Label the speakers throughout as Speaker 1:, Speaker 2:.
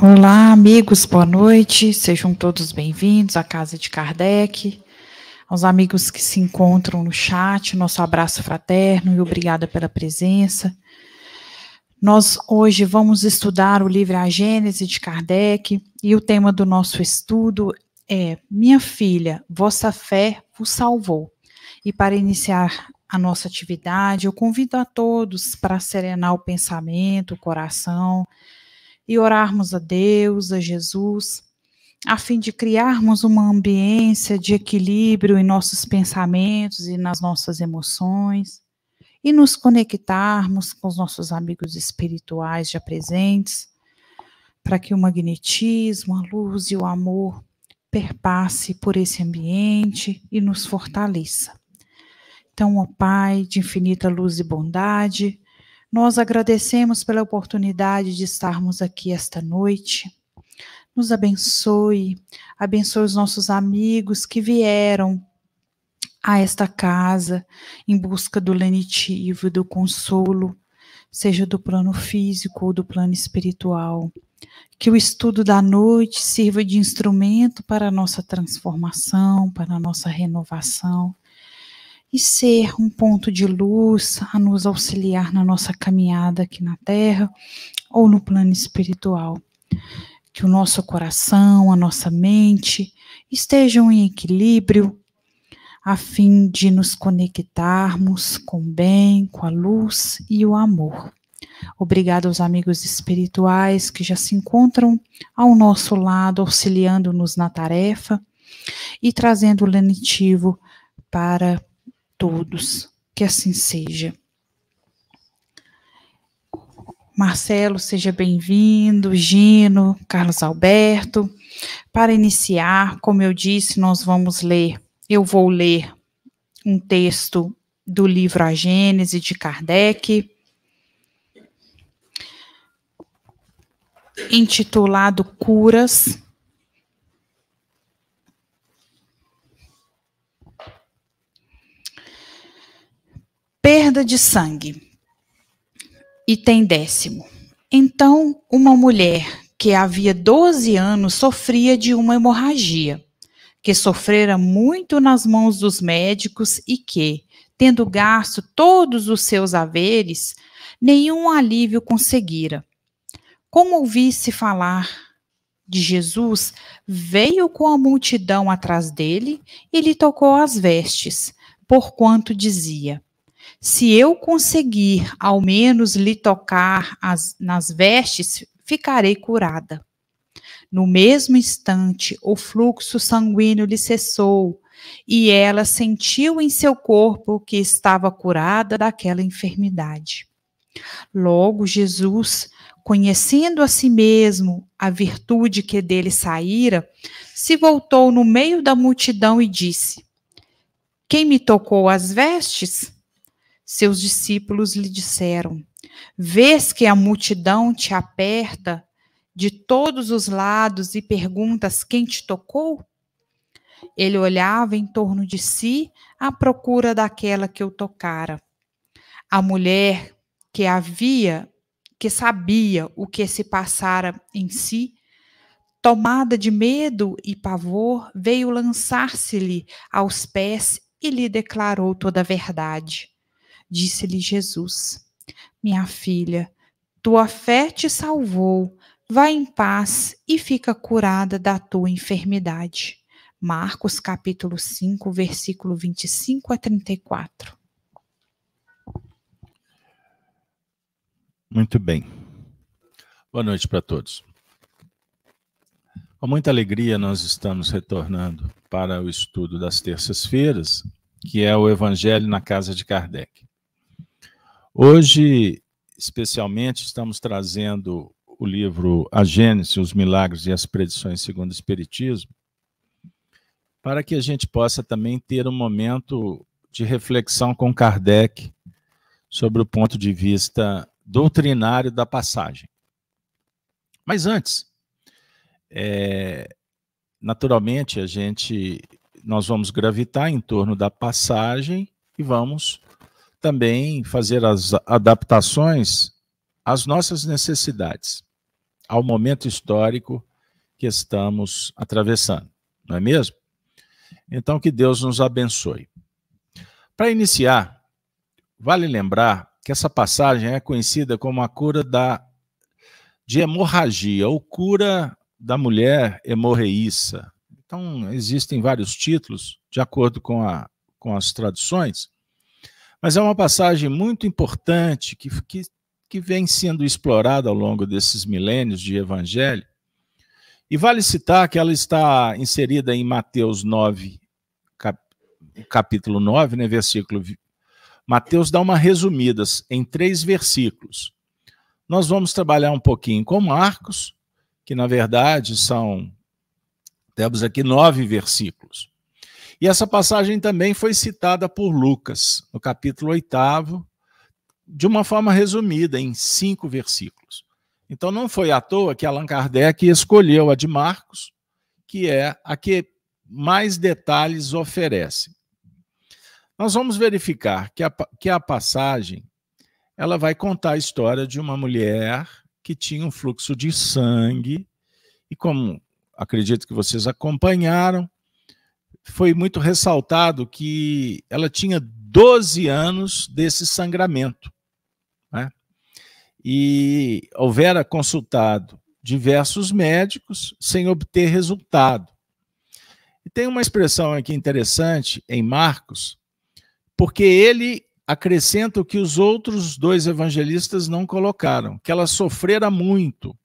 Speaker 1: Olá, amigos, boa noite. Sejam todos bem-vindos à Casa de Kardec. Aos amigos que se encontram no chat, nosso abraço fraterno e obrigada pela presença. Nós hoje vamos estudar o livro A Gênese de Kardec e o tema do nosso estudo é Minha filha, vossa fé vos salvou. E para iniciar a nossa atividade, eu convido a todos para serenar o pensamento, o coração e orarmos a Deus, a Jesus, a fim de criarmos uma ambiência de equilíbrio em nossos pensamentos e nas nossas emoções, e nos conectarmos com os nossos amigos espirituais já presentes, para que o magnetismo, a luz e o amor perpasse por esse ambiente e nos fortaleça. Então, ó Pai de infinita luz e bondade, nós agradecemos pela oportunidade de estarmos aqui esta noite. Nos abençoe, abençoe os nossos amigos que vieram a esta casa em busca do lenitivo, do consolo, seja do plano físico ou do plano espiritual. Que o estudo da noite sirva de instrumento para a nossa transformação, para a nossa renovação e ser um ponto de luz a nos auxiliar na nossa caminhada aqui na Terra ou no plano espiritual. Que o nosso coração, a nossa mente estejam em equilíbrio, a fim de nos conectarmos com o bem, com a luz e o amor. Obrigado aos amigos espirituais que já se encontram ao nosso lado, auxiliando-nos na tarefa e trazendo o lenitivo para todos. Que assim seja. Marcelo, seja bem-vindo, Gino, Carlos Alberto. Para iniciar, como eu disse, nós vamos ler, eu vou ler um texto do livro A Gênese de Kardec, intitulado Curas perda de sangue. Item décimo. Então, uma mulher que havia 12 anos sofria de uma hemorragia, que sofrera muito nas mãos dos médicos e que, tendo gasto todos os seus haveres, nenhum alívio conseguira. Como ouvisse falar de Jesus, veio com a multidão atrás dele e lhe tocou as vestes, porquanto dizia: se eu conseguir ao menos lhe tocar as, nas vestes, ficarei curada. No mesmo instante, o fluxo sanguíneo lhe cessou e ela sentiu em seu corpo que estava curada daquela enfermidade. Logo, Jesus, conhecendo a si mesmo a virtude que dele saíra, se voltou no meio da multidão e disse: Quem me tocou as vestes? Seus discípulos lhe disseram: Vês que a multidão te aperta de todos os lados e perguntas quem te tocou? Ele olhava em torno de si à procura daquela que o tocara. A mulher que havia, que sabia o que se passara em si, tomada de medo e pavor, veio lançar-se-lhe aos pés e lhe declarou toda a verdade. Disse-lhe Jesus: Minha filha, tua fé te salvou. Vá em paz e fica curada da tua enfermidade. Marcos capítulo 5, versículo 25 a 34.
Speaker 2: Muito bem. Boa noite para todos. Com muita alegria, nós estamos retornando para o estudo das terças-feiras, que é o Evangelho na Casa de Kardec. Hoje, especialmente, estamos trazendo o livro A Gênese, os Milagres e as Predições segundo o Espiritismo, para que a gente possa também ter um momento de reflexão com Kardec sobre o ponto de vista doutrinário da passagem. Mas antes, é, naturalmente, a gente, nós vamos gravitar em torno da passagem e vamos também fazer as adaptações às nossas necessidades. ao momento histórico que estamos atravessando, não é mesmo? Então, que Deus nos abençoe. Para iniciar, vale lembrar que essa passagem é conhecida como a cura da, de hemorragia, ou cura da mulher hemorreíça. Então, existem vários títulos, de acordo com, a, com as traduções, mas é uma passagem muito importante que, que, que vem sendo explorada ao longo desses milênios de evangelho. E vale citar que ela está inserida em Mateus 9, cap, capítulo 9, né, versículo. Mateus dá uma resumida em três versículos. Nós vamos trabalhar um pouquinho com Marcos, que na verdade são. Temos aqui nove versículos. E essa passagem também foi citada por Lucas, no capítulo 8, de uma forma resumida, em cinco versículos. Então não foi à toa que Allan Kardec escolheu a de Marcos, que é a que mais detalhes oferece. Nós vamos verificar que a, que a passagem ela vai contar a história de uma mulher que tinha um fluxo de sangue, e como acredito que vocês acompanharam, foi muito ressaltado que ela tinha 12 anos desse sangramento. Né? E houvera consultado diversos médicos sem obter resultado. E tem uma expressão aqui interessante em Marcos, porque ele acrescenta o que os outros dois evangelistas não colocaram, que ela sofrera muito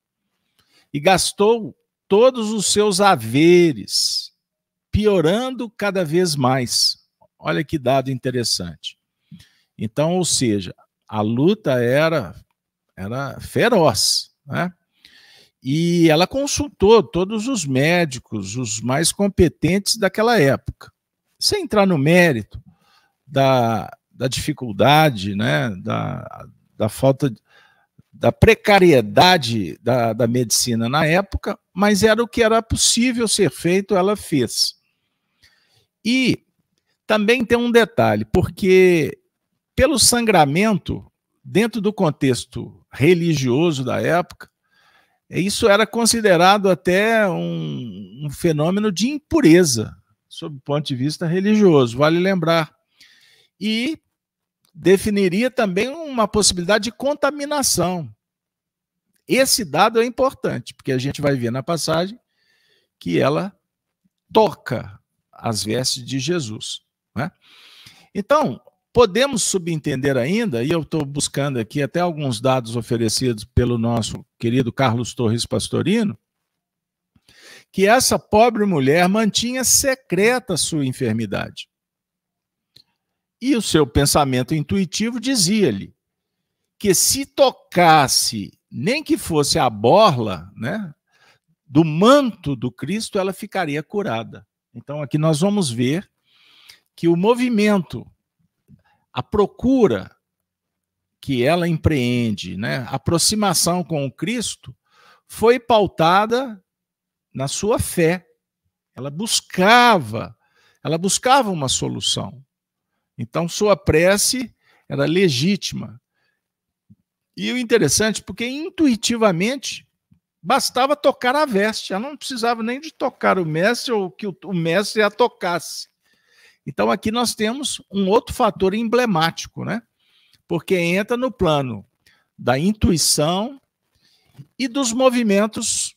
Speaker 2: e gastou todos os seus haveres piorando cada vez mais. Olha que dado interessante. Então, ou seja, a luta era era feroz, né? E ela consultou todos os médicos, os mais competentes daquela época. Sem entrar no mérito da, da dificuldade, né, da, da falta da precariedade da, da medicina na época, mas era o que era possível ser feito, ela fez. E também tem um detalhe, porque pelo sangramento, dentro do contexto religioso da época, isso era considerado até um, um fenômeno de impureza, sob o ponto de vista religioso, vale lembrar. E definiria também uma possibilidade de contaminação. Esse dado é importante, porque a gente vai ver na passagem que ela toca as vestes de Jesus. Né? Então, podemos subentender ainda, e eu estou buscando aqui até alguns dados oferecidos pelo nosso querido Carlos Torres Pastorino, que essa pobre mulher mantinha secreta sua enfermidade. E o seu pensamento intuitivo dizia-lhe que se tocasse, nem que fosse a borla, né, do manto do Cristo, ela ficaria curada. Então, aqui nós vamos ver que o movimento, a procura que ela empreende, né, a aproximação com o Cristo, foi pautada na sua fé. Ela buscava, ela buscava uma solução. Então, sua prece era legítima. E o interessante, porque intuitivamente Bastava tocar a veste, ela não precisava nem de tocar o mestre ou que o, mestre a tocasse. Então aqui nós temos um outro fator emblemático, né? Porque entra no plano da intuição e dos movimentos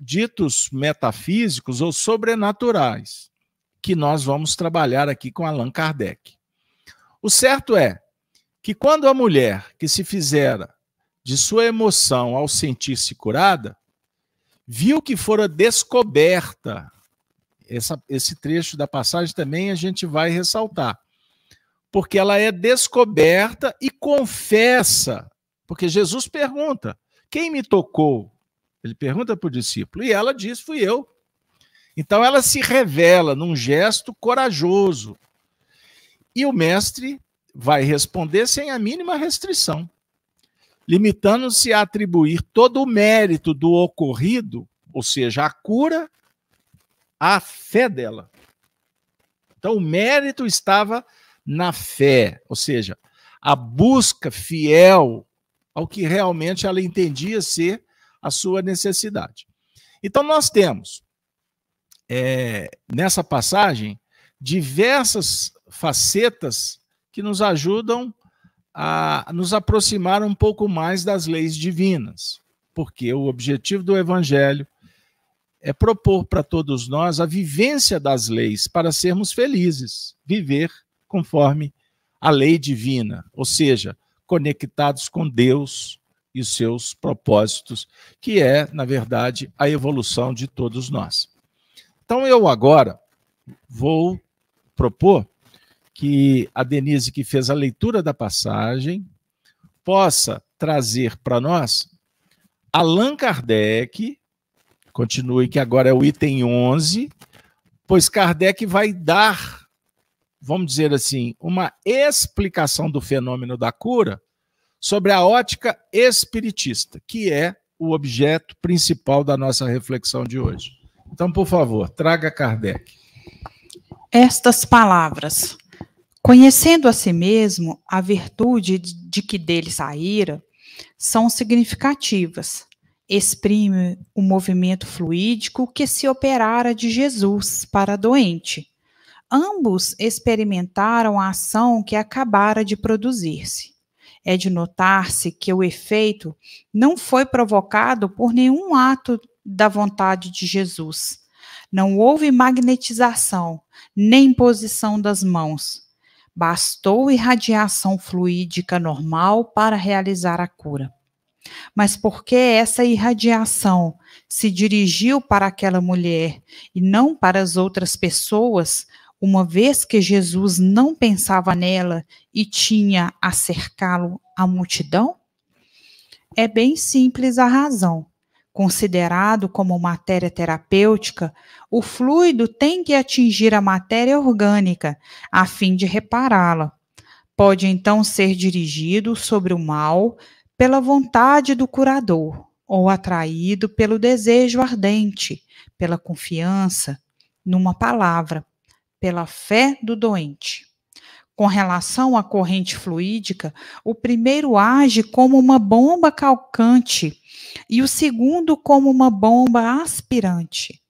Speaker 2: ditos metafísicos ou sobrenaturais, que nós vamos trabalhar aqui com Allan Kardec. O certo é que quando a mulher que se fizera de sua emoção ao sentir-se curada, viu que fora descoberta. Essa, esse trecho da passagem também a gente vai ressaltar. Porque ela é descoberta e confessa. Porque Jesus pergunta: quem me tocou? Ele pergunta para o discípulo, e ela diz: fui eu. Então ela se revela num gesto corajoso. E o mestre vai responder sem a mínima restrição limitando-se a atribuir todo o mérito do ocorrido, ou seja, a cura, à fé dela. Então, o mérito estava na fé, ou seja, a busca fiel ao que realmente ela entendia ser a sua necessidade. Então, nós temos é, nessa passagem diversas facetas que nos ajudam a nos aproximar um pouco mais das leis divinas, porque o objetivo do Evangelho é propor para todos nós a vivência das leis para sermos felizes, viver conforme a lei divina, ou seja, conectados com Deus e os seus propósitos, que é, na verdade, a evolução de todos nós. Então, eu agora vou propor que a Denise, que fez a leitura da passagem, possa trazer para nós Allan Kardec, continue que agora é o item 11, pois Kardec vai dar, vamos dizer assim, uma explicação do fenômeno da cura sobre a ótica espiritista, que é o objeto principal da nossa reflexão de hoje. Então, por favor, traga Kardec.
Speaker 1: Estas palavras. Conhecendo a si mesmo, a virtude de que dele saíra, são significativas. Exprime o movimento fluídico que se operara de Jesus para a doente. Ambos experimentaram a ação que acabara de produzir-se. É de notar-se que o efeito não foi provocado por nenhum ato da vontade de Jesus. Não houve magnetização, nem posição das mãos. Bastou irradiação fluídica normal para realizar a cura. Mas porque essa irradiação se dirigiu para aquela mulher e não para as outras pessoas, uma vez que Jesus não pensava nela e tinha a cercá-lo a multidão? É bem simples a razão. Considerado como matéria terapêutica, o fluido tem que atingir a matéria orgânica a fim de repará-la. Pode então ser dirigido sobre o mal pela vontade do curador, ou atraído pelo desejo ardente, pela confiança, numa palavra, pela fé do doente. Com relação à corrente fluídica, o primeiro age como uma bomba calcante e o segundo como uma bomba aspirante.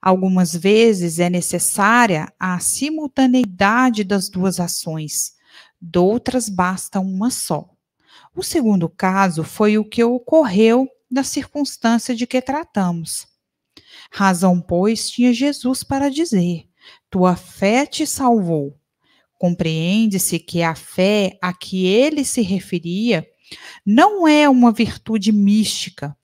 Speaker 1: Algumas vezes é necessária a simultaneidade das duas ações, doutras basta uma só. O segundo caso foi o que ocorreu na circunstância de que tratamos. Razão, pois, tinha Jesus para dizer: Tua fé te salvou. Compreende-se que a fé a que ele se referia não é uma virtude mística,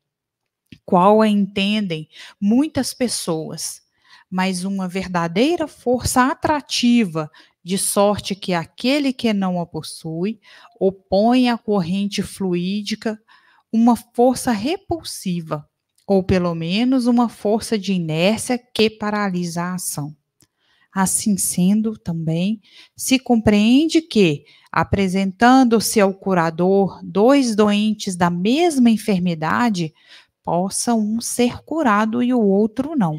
Speaker 1: qual a entendem muitas pessoas, mas uma verdadeira força atrativa, de sorte que aquele que não a possui opõe à corrente fluídica uma força repulsiva, ou pelo menos uma força de inércia que paralisa a ação. Assim sendo, também se compreende que, apresentando-se ao curador dois doentes da mesma enfermidade, possa um ser curado e o outro não.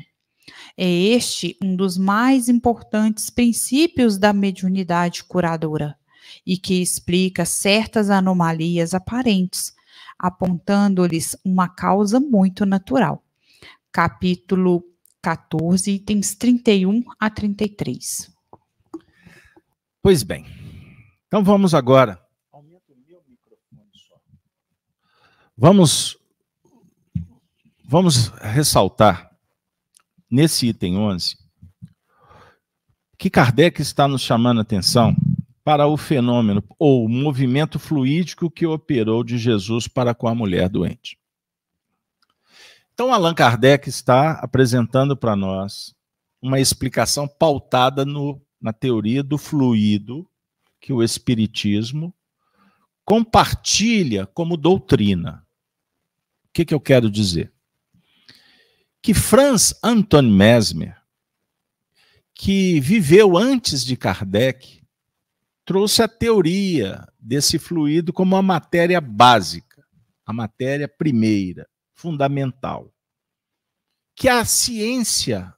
Speaker 1: É este um dos mais importantes princípios da mediunidade curadora e que explica certas anomalias aparentes, apontando-lhes uma causa muito natural. Capítulo 14, itens 31 a 33.
Speaker 2: Pois bem, então vamos agora. Aumenta o meu microfone só. Vamos, vamos ressaltar nesse item 11 que Kardec está nos chamando a atenção para o fenômeno ou o movimento fluídico que operou de Jesus para com a mulher doente. Então, Allan Kardec está apresentando para nós uma explicação pautada no, na teoria do fluido que o Espiritismo compartilha como doutrina. O que, que eu quero dizer? Que Franz Anton Mesmer, que viveu antes de Kardec, trouxe a teoria desse fluido como a matéria básica, a matéria primeira, fundamental. Que a ciência,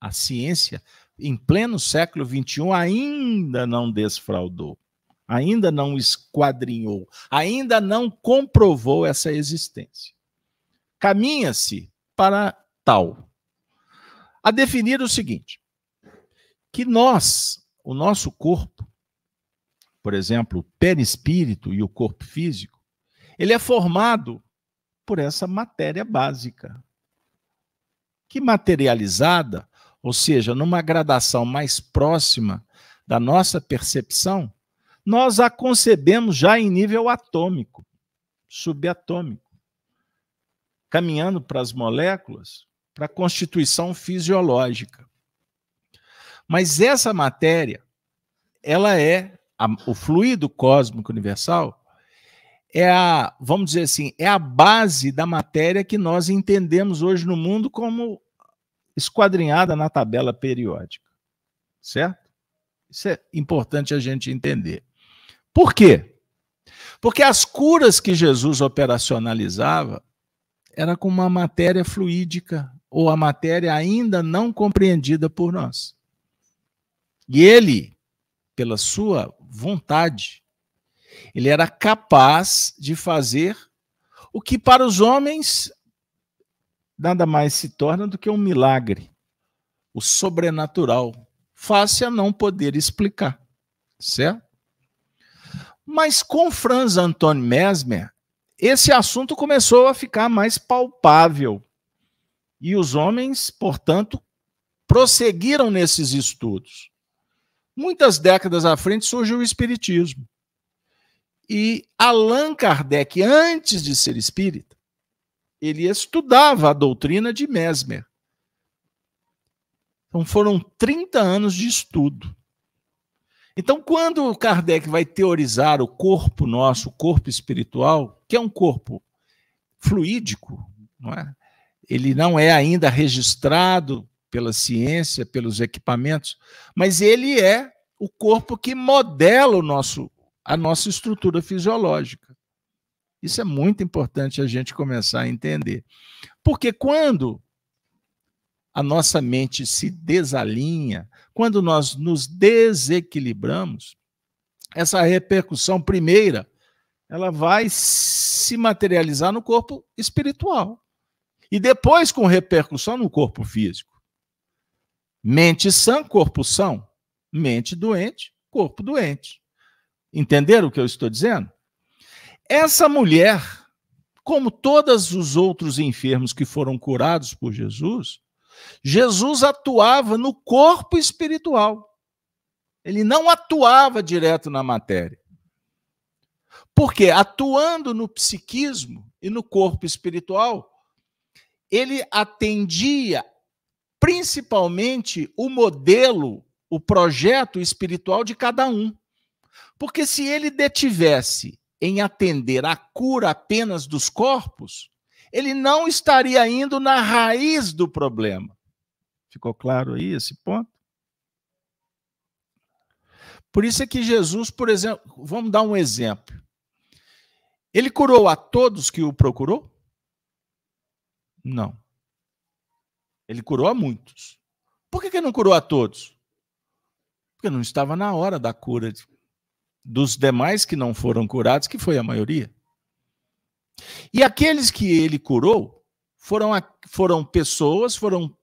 Speaker 2: a ciência em pleno século XXI, ainda não desfraudou, ainda não esquadrinhou, ainda não comprovou essa existência. caminha-se para tal. A definir o seguinte: que nós, o nosso corpo, por exemplo, o perispírito e o corpo físico, ele é formado por essa matéria básica, que materializada, ou seja, numa gradação mais próxima da nossa percepção, nós a concebemos já em nível atômico, subatômico, caminhando para as moléculas, para a constituição fisiológica. Mas essa matéria, ela é a, o fluido cósmico universal, é a, vamos dizer assim, é a base da matéria que nós entendemos hoje no mundo como esquadrinhada na tabela periódica. Certo? Isso é importante a gente entender. Por quê? Porque as curas que Jesus operacionalizava era com uma matéria fluídica ou a matéria ainda não compreendida por nós. E ele, pela sua vontade, ele era capaz de fazer o que para os homens nada mais se torna do que um milagre, o sobrenatural, fácil a não poder explicar, certo? Mas com Franz Anton Mesmer, esse assunto começou a ficar mais palpável. E os homens, portanto, prosseguiram nesses estudos. Muitas décadas à frente surgiu o Espiritismo. E Allan Kardec, antes de ser espírita, ele estudava a doutrina de Mesmer. Então foram 30 anos de estudo. Então, quando Kardec vai teorizar o corpo nosso, o corpo espiritual, que é um corpo fluídico, não é? ele não é ainda registrado pela ciência, pelos equipamentos, mas ele é o corpo que modela o nosso, a nossa estrutura fisiológica. Isso é muito importante a gente começar a entender. Porque quando a nossa mente se desalinha, quando nós nos desequilibramos, essa repercussão primeira, ela vai se materializar no corpo espiritual. E depois com repercussão no corpo físico. Mente sã, corpo são. Mente doente, corpo doente. Entenderam o que eu estou dizendo? Essa mulher, como todos os outros enfermos que foram curados por Jesus, Jesus atuava no corpo espiritual. Ele não atuava direto na matéria. Porque atuando no psiquismo e no corpo espiritual, ele atendia principalmente o modelo, o projeto espiritual de cada um. Porque se ele detivesse em atender à cura apenas dos corpos, ele não estaria indo na raiz do problema. Ficou claro aí esse ponto? Por isso é que Jesus, por exemplo, vamos dar um exemplo. Ele curou a todos que o procurou? Não. Ele curou a muitos. Por que, que não curou a todos? Porque não estava na hora da cura dos demais que não foram curados, que foi a maioria. E aqueles que ele curou foram, foram pessoas, foram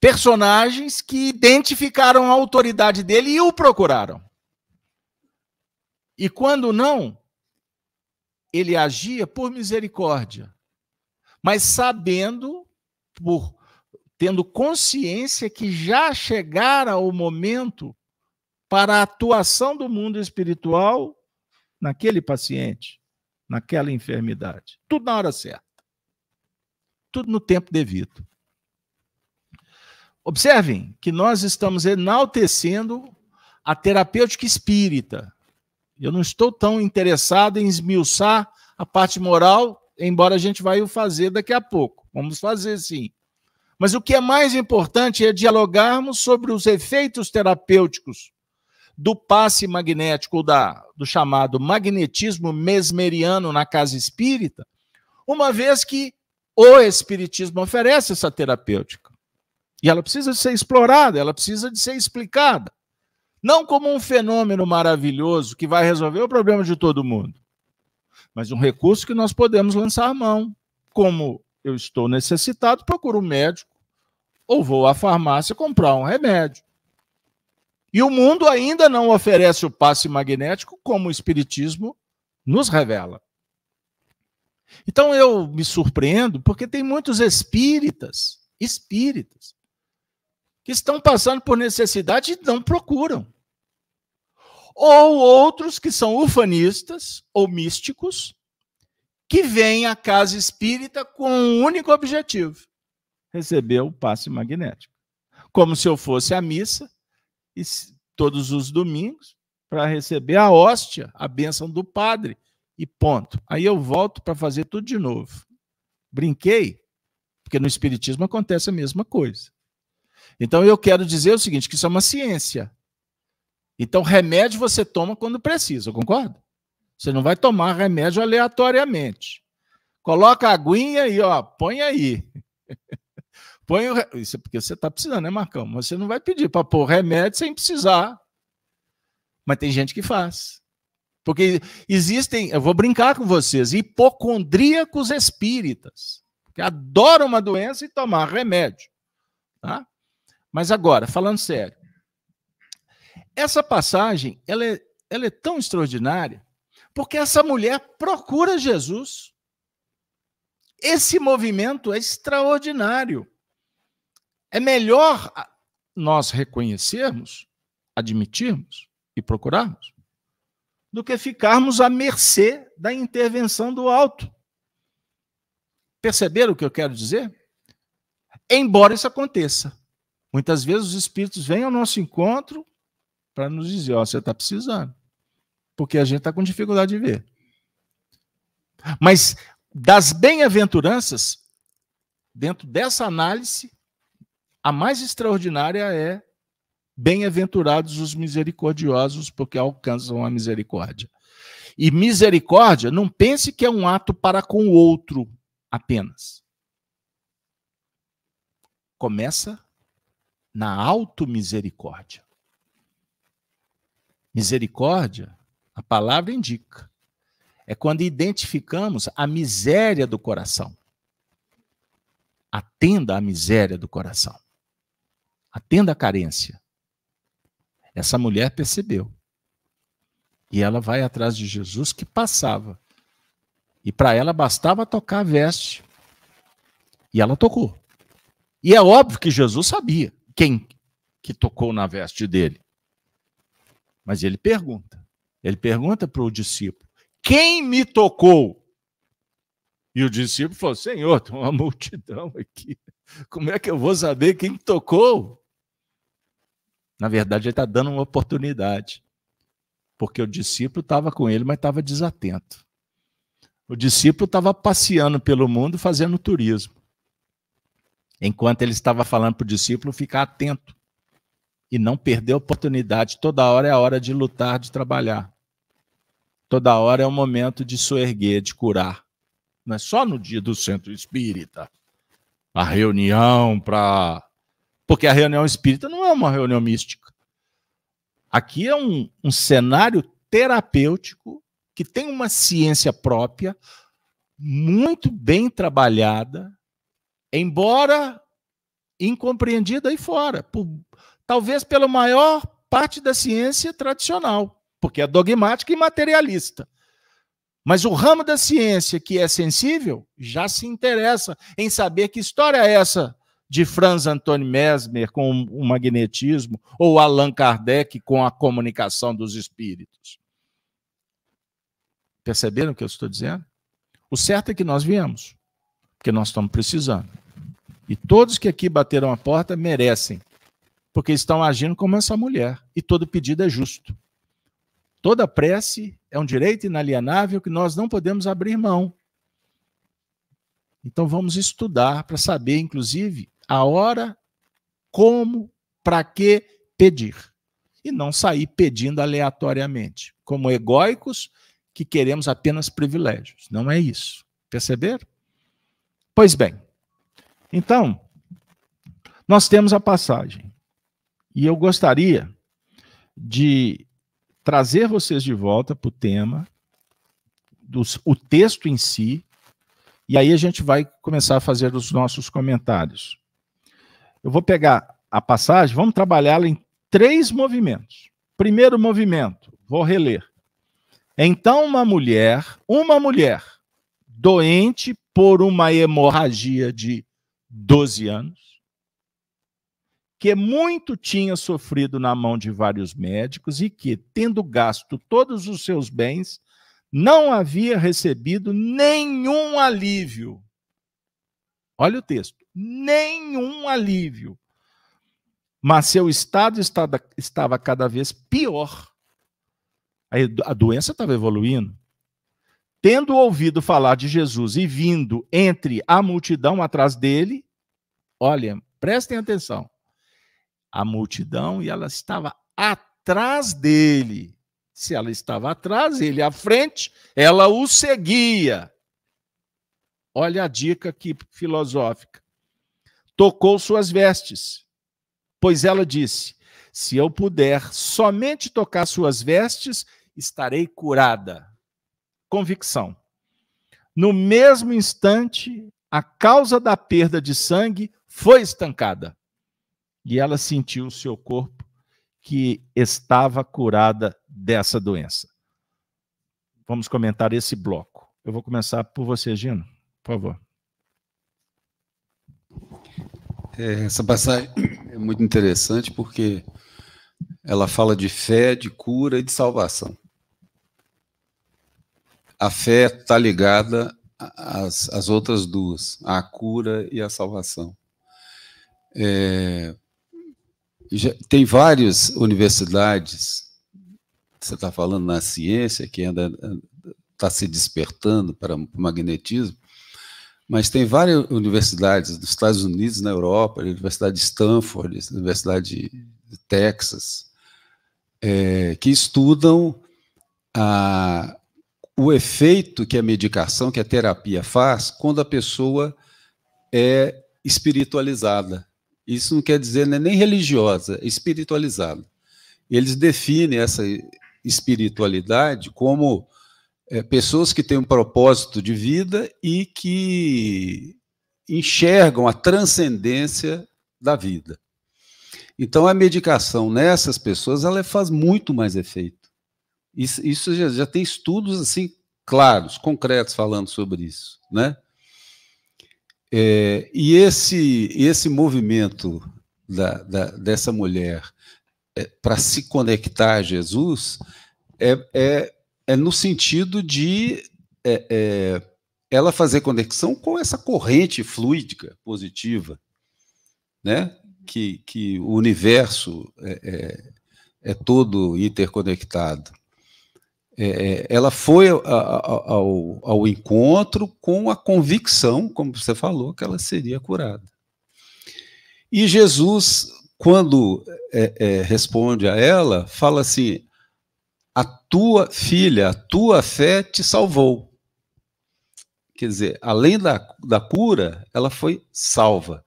Speaker 2: personagens que identificaram a autoridade dele e o procuraram. E quando não, ele agia por misericórdia, mas sabendo, por tendo consciência que já chegara o momento para a atuação do mundo espiritual naquele paciente, naquela enfermidade. Tudo na hora certa. Tudo no tempo devido. Observem que nós estamos enaltecendo a terapêutica espírita. Eu não estou tão interessado em esmiuçar a parte moral, embora a gente vai o fazer daqui a pouco. Vamos fazer sim. Mas o que é mais importante é dialogarmos sobre os efeitos terapêuticos do passe magnético, da, do chamado magnetismo mesmeriano na casa espírita, uma vez que o espiritismo oferece essa terapêutica. E ela precisa ser explorada, ela precisa de ser explicada. Não como um fenômeno maravilhoso que vai resolver o problema de todo mundo, mas um recurso que nós podemos lançar mão, como eu estou necessitado, procuro um médico ou vou à farmácia comprar um remédio. E o mundo ainda não oferece o passe magnético como o Espiritismo nos revela. Então eu me surpreendo porque tem muitos espíritas, espíritas, que estão passando por necessidade e não procuram. Ou outros que são ufanistas ou místicos, que vêm à casa espírita com um único objetivo: receber o passe magnético. Como se eu fosse à missa todos os domingos para receber a hóstia, a bênção do padre e ponto. Aí eu volto para fazer tudo de novo. Brinquei, porque no Espiritismo acontece a mesma coisa. Então eu quero dizer o seguinte: que isso é uma ciência. Então, remédio você toma quando precisa, concorda? Você não vai tomar remédio aleatoriamente. Coloca a aguinha e ó, põe aí. põe o... Isso é porque você está precisando, né, Marcão? Você não vai pedir para pôr remédio sem precisar. Mas tem gente que faz. Porque existem, eu vou brincar com vocês, hipocondríacos espíritas, que adoram uma doença e tomar remédio. Tá? Mas agora, falando sério, essa passagem ela é, ela é tão extraordinária porque essa mulher procura Jesus. Esse movimento é extraordinário. É melhor nós reconhecermos, admitirmos e procurarmos do que ficarmos à mercê da intervenção do alto. Perceberam o que eu quero dizer? Embora isso aconteça, muitas vezes os espíritos vêm ao nosso encontro para nos dizer: Ó, oh, você está precisando, porque a gente está com dificuldade de ver. Mas das bem-aventuranças, dentro dessa análise, a mais extraordinária é Bem-aventurados os misericordiosos, porque alcançam a misericórdia. E misericórdia, não pense que é um ato para com o outro apenas. Começa na auto-misericórdia. Misericórdia, a palavra indica, é quando identificamos a miséria do coração. Atenda à miséria do coração. Atenda à carência. Essa mulher percebeu. E ela vai atrás de Jesus que passava. E para ela bastava tocar a veste. E ela tocou. E é óbvio que Jesus sabia quem que tocou na veste dele. Mas ele pergunta. Ele pergunta para o discípulo: Quem me tocou? E o discípulo falou: Senhor, tem uma multidão aqui. Como é que eu vou saber quem tocou? Na verdade, ele está dando uma oportunidade. Porque o discípulo estava com ele, mas estava desatento. O discípulo estava passeando pelo mundo fazendo turismo. Enquanto ele estava falando para o discípulo ficar atento e não perder a oportunidade. Toda hora é a hora de lutar, de trabalhar. Toda hora é o momento de soerguer, de curar. Não é só no dia do centro espírita. A reunião para porque a reunião espírita não é uma reunião mística. Aqui é um, um cenário terapêutico que tem uma ciência própria, muito bem trabalhada, embora incompreendida aí fora, por, talvez pela maior parte da ciência tradicional, porque é dogmática e materialista. Mas o ramo da ciência que é sensível já se interessa em saber que história é essa de Franz Anton Mesmer com o magnetismo, ou Allan Kardec com a comunicação dos espíritos. Perceberam o que eu estou dizendo? O certo é que nós viemos, porque nós estamos precisando. E todos que aqui bateram a porta merecem, porque estão agindo como essa mulher, e todo pedido é justo. Toda prece é um direito inalienável que nós não podemos abrir mão. Então vamos estudar para saber, inclusive, a hora, como, para que pedir. E não sair pedindo aleatoriamente, como egóicos que queremos apenas privilégios. Não é isso. Perceberam? Pois bem, então, nós temos a passagem. E eu gostaria de trazer vocês de volta para o tema, dos, o texto em si, E aí a gente vai começar a fazer os nossos comentários. Eu vou pegar a passagem, vamos trabalhá-la em três movimentos. Primeiro movimento, vou reler. Então, uma mulher, uma mulher doente por uma hemorragia de 12 anos, que muito tinha sofrido na mão de vários médicos e que, tendo gasto todos os seus bens, não havia recebido nenhum alívio. Olha o texto: nenhum alívio. Mas seu estado estava, cada vez pior. A doença estava evoluindo. Tendo ouvido falar de Jesus e vindo entre a multidão atrás dele, olha, prestem atenção a multidão e ela estava atrás dele. Se ela estava atrás, ele à frente, ela o seguia. Olha a dica aqui filosófica. Tocou suas vestes, pois ela disse: Se eu puder somente tocar suas vestes, estarei curada. Convicção. No mesmo instante, a causa da perda de sangue foi estancada e ela sentiu o seu corpo que estava curada dessa doença. Vamos comentar esse bloco. Eu vou começar por você, Gino, por favor.
Speaker 3: É, essa passagem é muito interessante porque ela fala de fé, de cura e de salvação. A fé está ligada às, às outras duas, à cura e à salvação. É, já, tem várias universidades, você está falando na ciência, que ainda está se despertando para o magnetismo, mas tem várias universidades dos Estados Unidos, na Europa, a Universidade de Stanford, a Universidade de Texas, é, que estudam a, o efeito que a medicação, que a terapia faz quando a pessoa é espiritualizada. Isso não quer dizer né, nem religiosa, é espiritualizada. Eles definem essa espiritualidade como é, pessoas que têm um propósito de vida e que enxergam a transcendência da vida. Então, a medicação nessas pessoas ela faz muito mais efeito. Isso, isso já, já, tem estudos assim claros, concretos falando sobre isso, né? É, e esse, esse movimento da, da, dessa mulher é, para se conectar a Jesus é, é, é no sentido de é, é, ela fazer conexão com essa corrente fluídica positiva, né? que, que o universo é, é, é todo interconectado. É, é, ela foi ao, ao, encontro com a convicção, como você falou, que ela seria curada. E Jesus, quando responde a ela, fala assim: a tua filha, a tua fé te salvou. Quer dizer, além da, da cura, ela foi salva.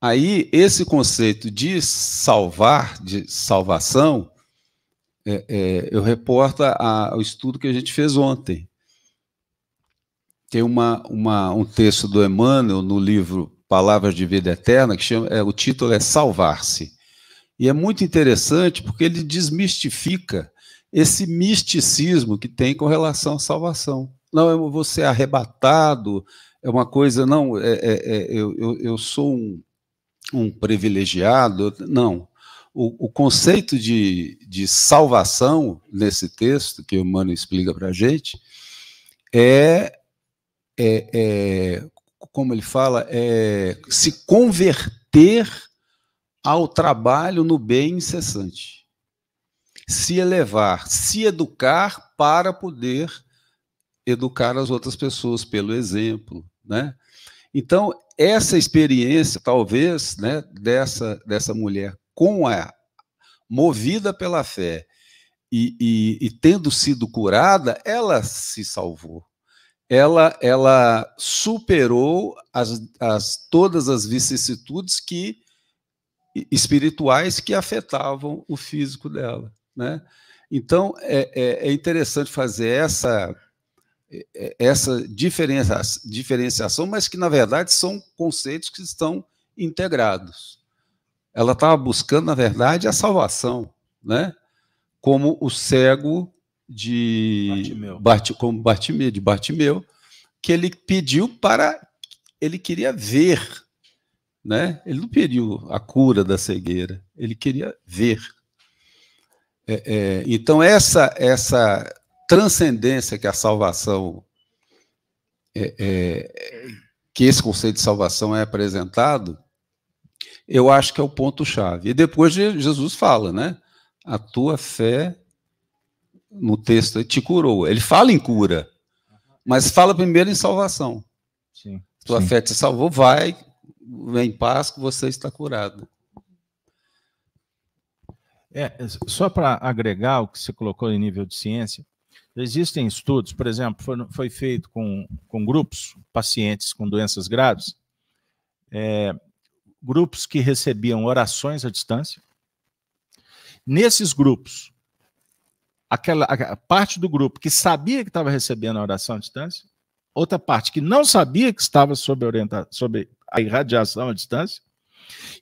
Speaker 3: Aí, esse conceito de salvar, de salvação, é, é, eu reporto a, ao estudo que a gente fez ontem. Tem uma, uma, um texto do Emmanuel no livro Palavras de Vida Eterna, que chama, é, o título é Salvar-se. E é muito interessante porque ele desmistifica esse misticismo que tem com relação à salvação. Não, eu vou ser arrebatado, é uma coisa, não, é, é, é eu, eu, eu, sou um, um privilegiado. Não o, o conceito de, de salvação nesse texto, que o Mano explica para a gente, é, é, é, como ele fala, é se converter ao trabalho no bem incessante. Se elevar, se educar para poder educar as outras pessoas pelo exemplo, né? Então, essa experiência, talvez, né, dessa, dessa mulher com a movida pela fé e, e, e tendo sido curada, ela se salvou. Ela, ela superou as, as, todas as vicissitudes que espirituais que afetavam o físico dela, né? Então é, é, é interessante fazer essa é, essa diferencia, diferenciação, mas que, na verdade, são conceitos que estão integrados. Ela estava buscando, na verdade, a salvação, né? como o cego de Bartimeu. Bart, como Bartimeu, de Bartimeu, que ele pediu para ele queria ver, né? Ele não pediu a cura da cegueira, ele queria ver. É, é, então essa essa transcendência que a salvação é, é, que esse conceito de salvação é apresentado, eu acho que é o ponto chave. E depois Jesus fala, né? A tua fé no texto te curou. Ele fala em cura, mas fala primeiro em salvação. Sim, tua sim. fé te salvou, vai, vem em paz que você está curado.
Speaker 2: É, só para agregar o que você colocou em nível de ciência, existem estudos, por exemplo, foi, foi feito com, com grupos, pacientes com doenças graves, é, grupos que recebiam orações à distância. Nesses grupos, aquela a parte do grupo que sabia que estava recebendo a oração à distância, outra parte que não sabia que estava sob, orienta, sob a irradiação à distância,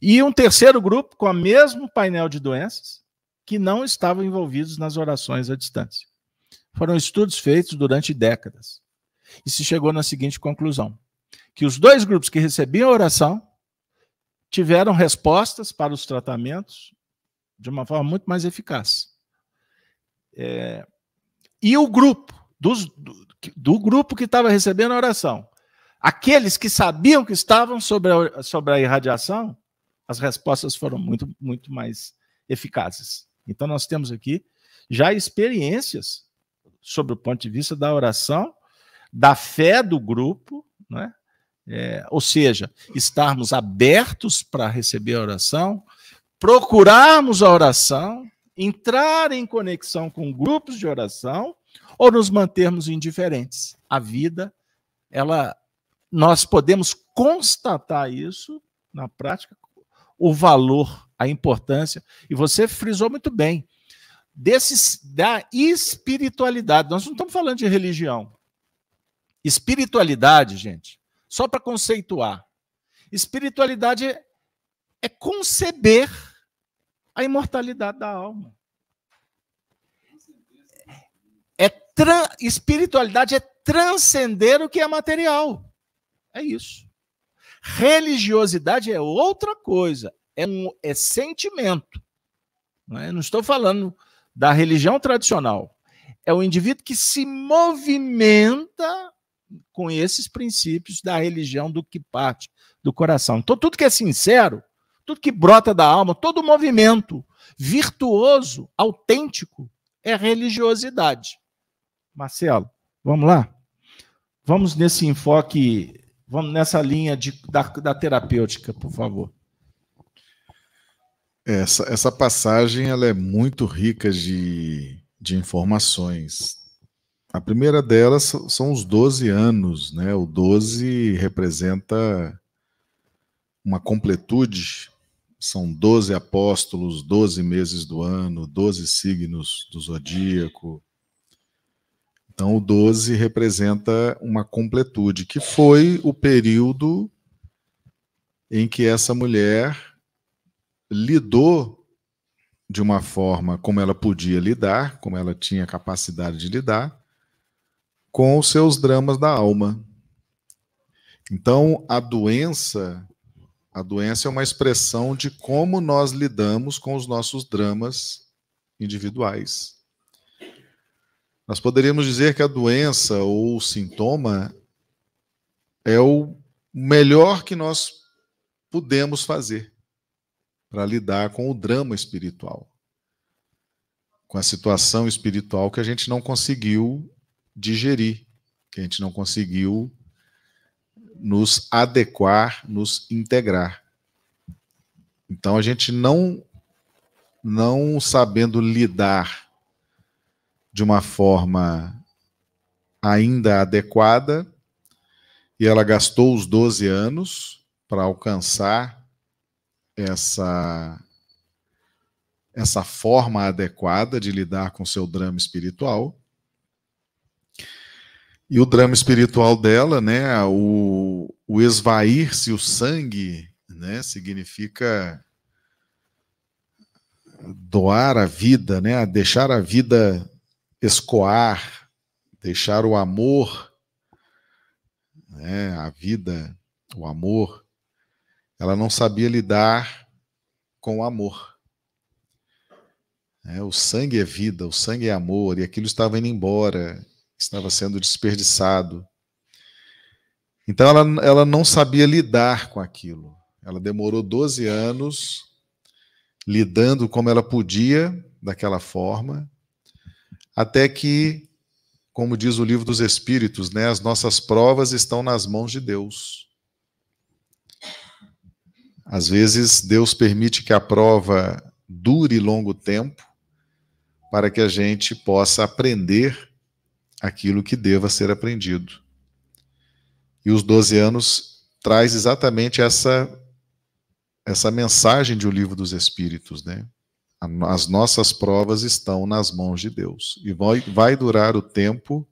Speaker 2: e um terceiro grupo com o mesmo painel de doenças que não estavam envolvidos nas orações à distância. Foram estudos feitos durante décadas. E se chegou na seguinte conclusão: que os dois grupos que recebiam oração tiveram respostas para os tratamentos de uma forma muito mais eficaz. É, e o grupo, dos, do, do grupo que estava recebendo a oração, aqueles que sabiam que estavam sobre a, sobre a irradiação, as respostas foram muito, muito mais eficazes. Então, nós temos aqui já experiências sobre o ponto de vista da oração, da fé do grupo, né? É, ou seja, estarmos abertos para receber a oração, procurarmos a oração, entrar em conexão com grupos de oração ou nos mantermos indiferentes. A vida, ela nós podemos constatar isso na prática, o valor, a importância, e você frisou muito bem, desses da espiritualidade. Nós não estamos falando de religião. Espiritualidade, gente, só para conceituar. Espiritualidade é, é conceber a imortalidade da alma. É espiritualidade é transcender o que é material. É isso. Religiosidade é outra coisa, é um é sentimento. Não, é? não estou falando da religião tradicional. É o indivíduo que se movimenta com esses princípios da religião do que parte do coração. Então, tudo que é sincero tudo que brota da alma, todo movimento virtuoso, autêntico, é religiosidade. Marcelo, vamos lá? Vamos nesse enfoque, vamos nessa linha de, da, da terapêutica, por favor.
Speaker 4: Essa, essa passagem ela é muito rica de, de informações. A primeira delas são os 12 anos, né? O 12 representa uma completude são 12 apóstolos, 12 meses do ano, 12 signos do zodíaco. Então, o 12 representa uma completude, que foi o período em que essa mulher lidou de uma forma como ela podia lidar, como ela tinha capacidade de lidar, com os seus dramas da alma. Então, a doença a doença é uma expressão de como nós lidamos com os nossos dramas individuais. Nós poderíamos dizer que a doença ou o sintoma é o melhor que nós podemos fazer para lidar com o drama espiritual, com a situação espiritual que a gente não conseguiu digerir, que a gente não conseguiu nos adequar, nos integrar. Então a gente não não sabendo lidar de uma forma ainda adequada, e ela gastou os 12 anos para alcançar essa essa forma adequada de lidar com seu drama espiritual. E o drama espiritual dela, né, o, o esvair-se o sangue, né, significa doar a vida, né, deixar a vida escoar, deixar o amor, né, a vida, o amor. Ela não sabia lidar com o amor. É, o sangue é vida, o sangue é amor, e aquilo estava indo embora, estava sendo desperdiçado. Então ela, ela não sabia lidar com aquilo. Ela demorou 12 anos lidando como ela podia, daquela forma, até que, como diz o livro dos Espíritos, né, as nossas provas estão nas mãos de Deus. Às vezes, Deus permite que a prova dure longo tempo para que a gente possa aprender aquilo que deva ser aprendido. E os 12 anos traz exatamente essa essa mensagem de O Livro dos Espíritos, né? As nossas provas estão nas mãos de Deus e vai, vai durar o tempo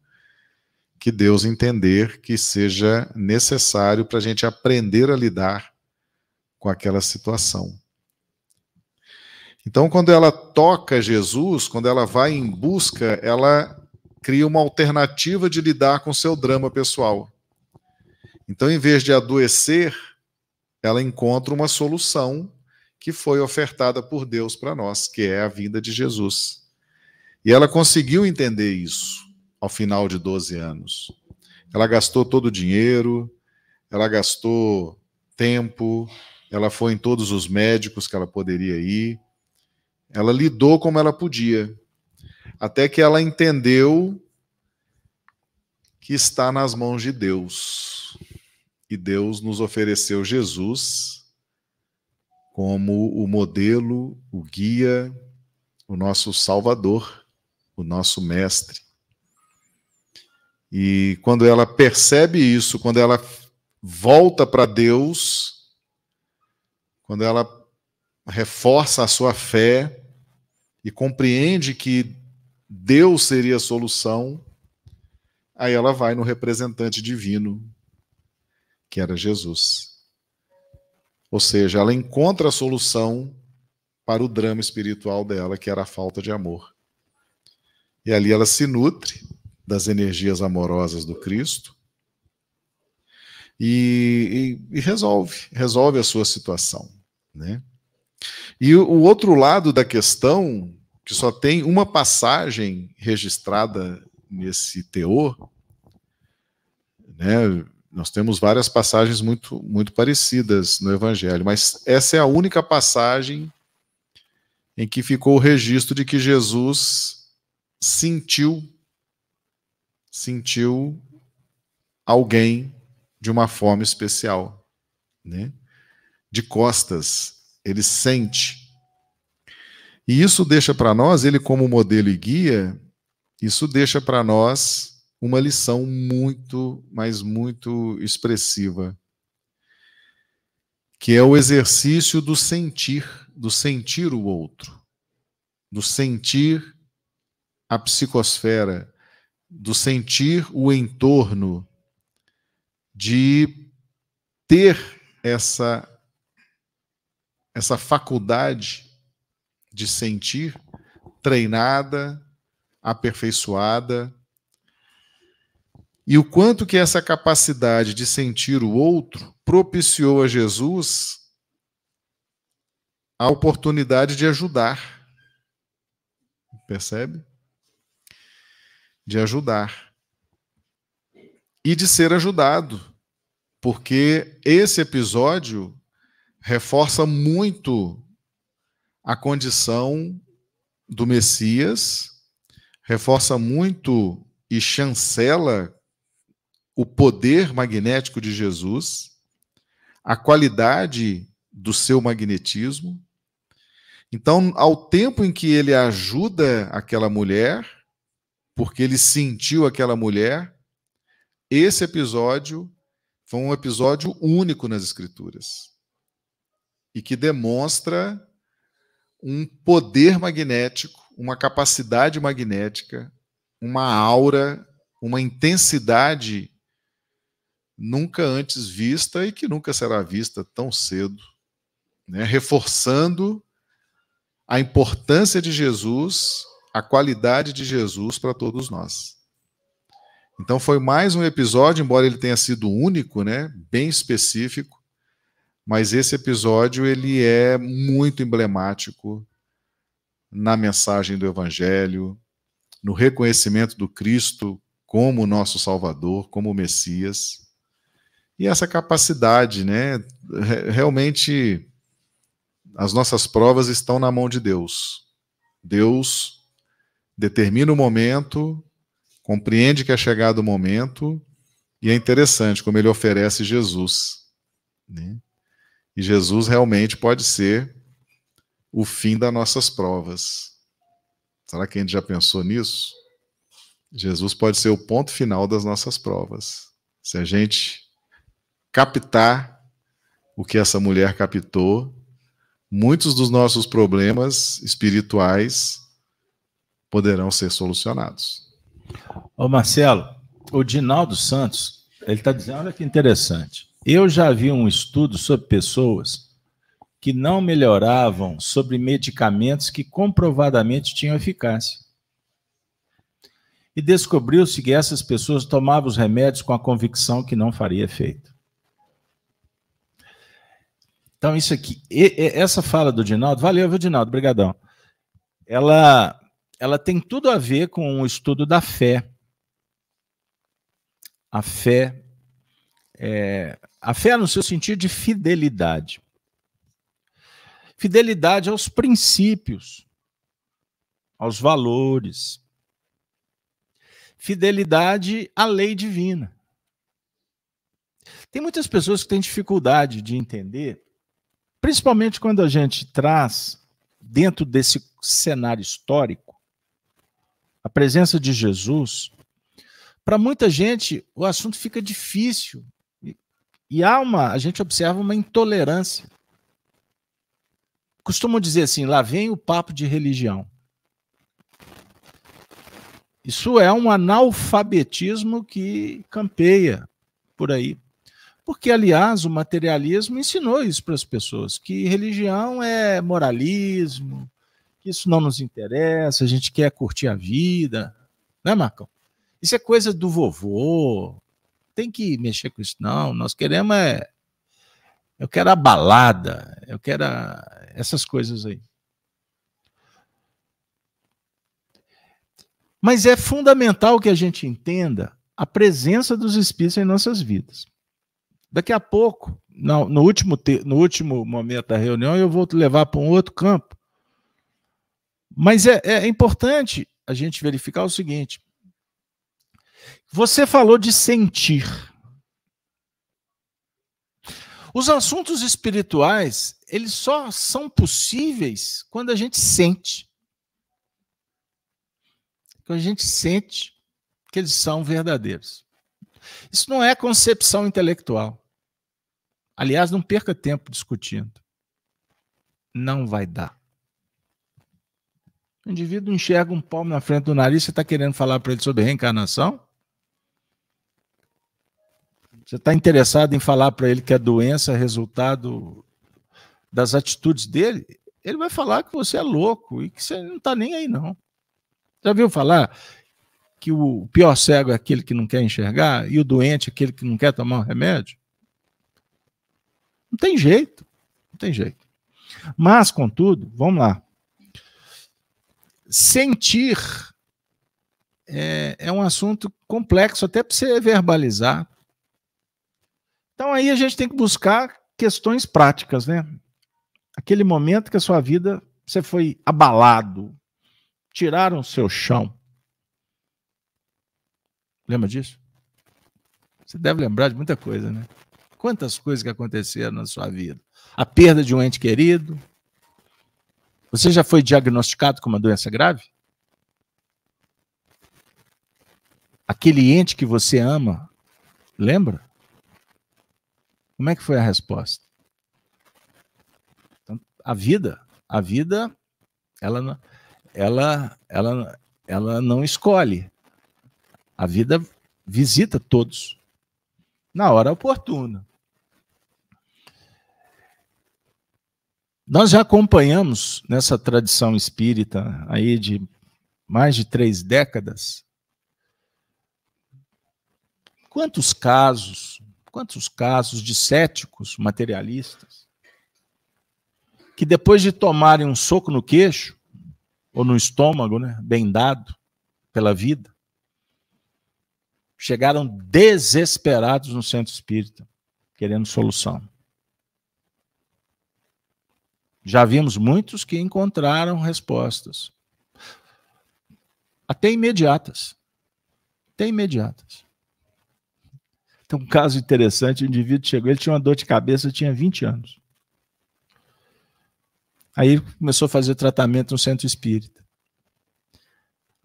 Speaker 4: que Deus entender que seja necessário para a gente aprender a lidar com aquela situação. Então, quando ela toca Jesus, quando ela vai em busca, ela cria uma alternativa de lidar com seu drama pessoal. Então, em vez de adoecer, ela encontra uma solução que foi ofertada por Deus para nós, que é a vinda de Jesus. E ela conseguiu entender isso ao final de 12 anos. Ela gastou todo o dinheiro, ela gastou tempo, ela foi em todos os médicos que ela poderia ir, ela lidou como ela podia, até que ela entendeu que está nas mãos de Deus. E Deus nos ofereceu Jesus como o modelo, o guia, o nosso Salvador, o nosso Mestre. E quando ela percebe isso, quando ela volta para Deus, quando ela reforça a sua fé e compreende que Deus seria a solução, aí ela vai no representante divino, que era Jesus. Ou seja, ela encontra a solução para o drama espiritual dela, que era a falta de amor. E ali ela se nutre das energias amorosas do Cristo e, e, e resolve, resolve a sua situação, né? E o outro lado da questão, que só tem uma passagem registrada nesse teor, né? Nós temos várias passagens muito, muito parecidas no Evangelho, mas essa é a única passagem em que ficou o registro de que Jesus sentiu sentiu alguém de uma forma especial, né? De costas, ele sente. E isso deixa para nós, ele como modelo e guia, isso deixa para nós uma lição muito, mas muito expressiva, que é o exercício do sentir, do sentir o outro, do sentir a psicosfera, do sentir o entorno, de ter essa essa faculdade de sentir treinada, aperfeiçoada, e o quanto que essa capacidade de sentir o outro propiciou a Jesus a oportunidade de ajudar. Percebe? De ajudar. E de ser ajudado. Porque esse episódio reforça muito a condição do Messias, reforça muito e chancela o poder magnético de Jesus, a qualidade do seu magnetismo. Então, ao tempo em que ele ajuda aquela mulher, porque ele sentiu aquela mulher, esse episódio foi um episódio único nas Escrituras e que demonstra um poder magnético, uma capacidade magnética, uma aura uma intensidade nunca antes vista e que nunca será vista tão cedo, né? reforçando a importância de Jesus, a qualidade de Jesus para todos nós. Então foi mais um episódio, embora ele tenha sido único, né, bem específico, mas esse episódio ele é muito emblemático na mensagem do evangelho, no reconhecimento do Cristo como nosso Salvador, como Messias. E essa capacidade, né? Realmente, as nossas provas estão na mão de Deus. Deus determina o momento, compreende que é chegado o momento, e é interessante como ele oferece Jesus. Né? E Jesus realmente pode ser o fim das nossas provas. Será que a gente já pensou nisso? Jesus pode ser o ponto final das nossas provas. Se a gente captar o que essa mulher captou, muitos dos nossos problemas espirituais poderão ser solucionados.
Speaker 2: Ô Marcelo, o Dinaldo Santos, ele está dizendo, olha que interessante. Eu já vi um estudo sobre pessoas que não melhoravam sobre medicamentos que comprovadamente tinham eficácia. E descobriu-se que essas pessoas tomavam os remédios com a convicção que não faria efeito. Então, isso aqui, essa fala do Dinaldo, valeu, viu, Dinaldo? Obrigadão. Ela, ela tem tudo a ver com o estudo da fé. A fé, é, a fé no seu sentido de fidelidade. Fidelidade aos princípios, aos valores. Fidelidade à lei divina. Tem muitas pessoas que têm dificuldade de entender Principalmente quando a gente traz, dentro desse cenário histórico, a presença de Jesus, para muita gente o assunto fica difícil. E, e há uma, a gente observa uma intolerância. Costumam dizer assim: lá vem o papo de religião. Isso é um analfabetismo que campeia por aí. Porque, aliás, o materialismo ensinou isso para as pessoas: que religião é moralismo, que isso não nos interessa, a gente quer curtir a vida. Né, Marcão? Isso é coisa do vovô. Tem que mexer com isso, não. Nós queremos é. Eu quero a balada, eu quero a... essas coisas aí. Mas é fundamental que a gente entenda a presença dos espíritos em nossas vidas. Daqui a pouco, no, no, último, te, no último momento da reunião, eu vou te levar para um outro campo. Mas é, é importante a gente verificar o seguinte: você falou de sentir. Os assuntos espirituais, eles só são possíveis quando a gente sente. Quando a gente sente que eles são verdadeiros. Isso não é concepção intelectual. Aliás, não perca tempo discutindo. Não vai dar. O indivíduo enxerga um palmo na frente do nariz, você está querendo falar para ele sobre reencarnação? Você está interessado em falar para ele que a doença é resultado das atitudes dele? Ele vai falar que você é louco e que você não está nem aí, não. Já viu falar que o pior cego é aquele que não quer enxergar e o doente é aquele que não quer tomar um remédio? Não tem jeito. Não tem jeito. Mas, contudo, vamos lá. Sentir é, é um assunto complexo até para você verbalizar. Então aí a gente tem que buscar questões práticas, né? Aquele momento que a sua vida você foi abalado, tiraram o seu chão. Lembra disso? Você deve lembrar de muita coisa, né? Quantas coisas que aconteceram na sua vida? A perda de um ente querido. Você já foi diagnosticado com uma doença grave? Aquele ente que você ama, lembra? Como é que foi a resposta? Então, a vida, a vida, ela, ela, ela, ela não escolhe. A vida visita todos na hora oportuna. Nós já acompanhamos nessa tradição espírita aí de mais de três décadas. Quantos casos, quantos casos de céticos materialistas que depois de tomarem um soco no queixo ou no estômago, né, bem dado pela vida, chegaram desesperados no centro espírita, querendo solução. Já vimos muitos que encontraram respostas. Até imediatas. Até imediatas. Tem um caso interessante, o indivíduo chegou, ele tinha uma dor de cabeça, tinha 20 anos. Aí começou a fazer tratamento no centro espírita.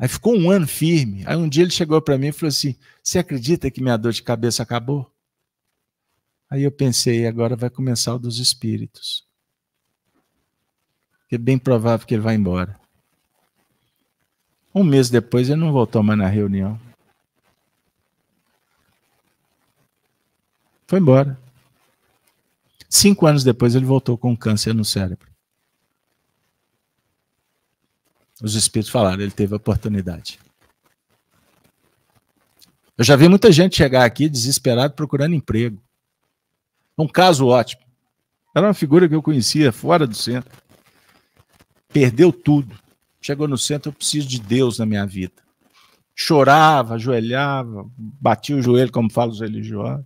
Speaker 2: Aí ficou um ano firme. Aí um dia ele chegou para mim e falou assim: Você acredita que minha dor de cabeça acabou? Aí eu pensei: agora vai começar o dos espíritos. É bem provável que ele vai embora. Um mês depois ele não voltou mais na reunião. Foi embora. Cinco anos depois ele voltou com câncer no cérebro. Os espíritos falaram, ele teve a oportunidade. Eu já vi muita gente chegar aqui desesperado procurando emprego. Um caso ótimo. Era uma figura que eu conhecia fora do centro. Perdeu tudo. Chegou no centro, eu preciso de Deus na minha vida. Chorava, ajoelhava, batia o joelho, como falam os religiosos.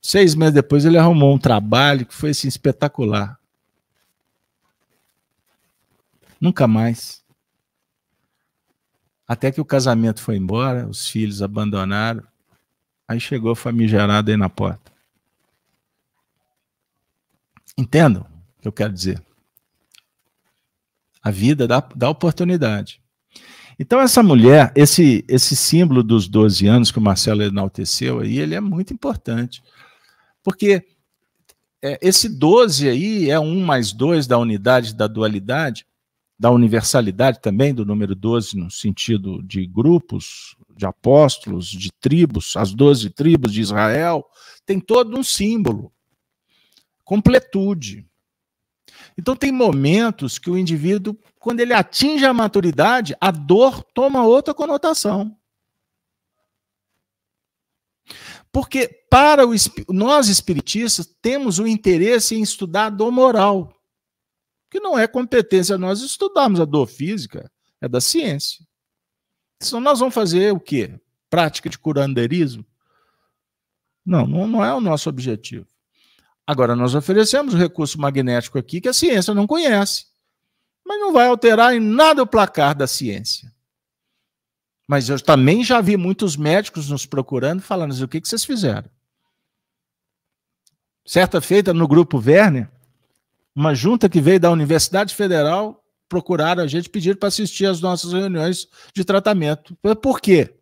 Speaker 2: Seis meses depois, ele arrumou um trabalho que foi assim, espetacular. Nunca mais. Até que o casamento foi embora, os filhos abandonaram. Aí chegou famigerado aí na porta. Entendam o que eu quero dizer. A vida dá, dá oportunidade. Então, essa mulher, esse, esse símbolo dos 12 anos que o Marcelo enalteceu aí, ele é muito importante. Porque é, esse 12 aí é um mais dois da unidade da dualidade, da universalidade também, do número 12, no sentido de grupos, de apóstolos, de tribos, as 12 tribos de Israel, tem todo um símbolo. Completude. Então, tem momentos que o indivíduo, quando ele atinge a maturidade, a dor toma outra conotação. Porque para o, nós espiritistas temos o interesse em estudar a dor moral que não é competência nós estudarmos a dor física, é da ciência. Senão nós vamos fazer o quê? Prática de curandeirismo? Não, não, não é o nosso objetivo. Agora, nós oferecemos o recurso magnético aqui que a ciência não conhece, mas não vai alterar em nada o placar da ciência. Mas eu também já vi muitos médicos nos procurando falando assim, o que, que vocês fizeram? Certa feita no grupo Werner, uma junta que veio da Universidade Federal procuraram a gente, pediram para assistir às nossas reuniões de tratamento. Por quê?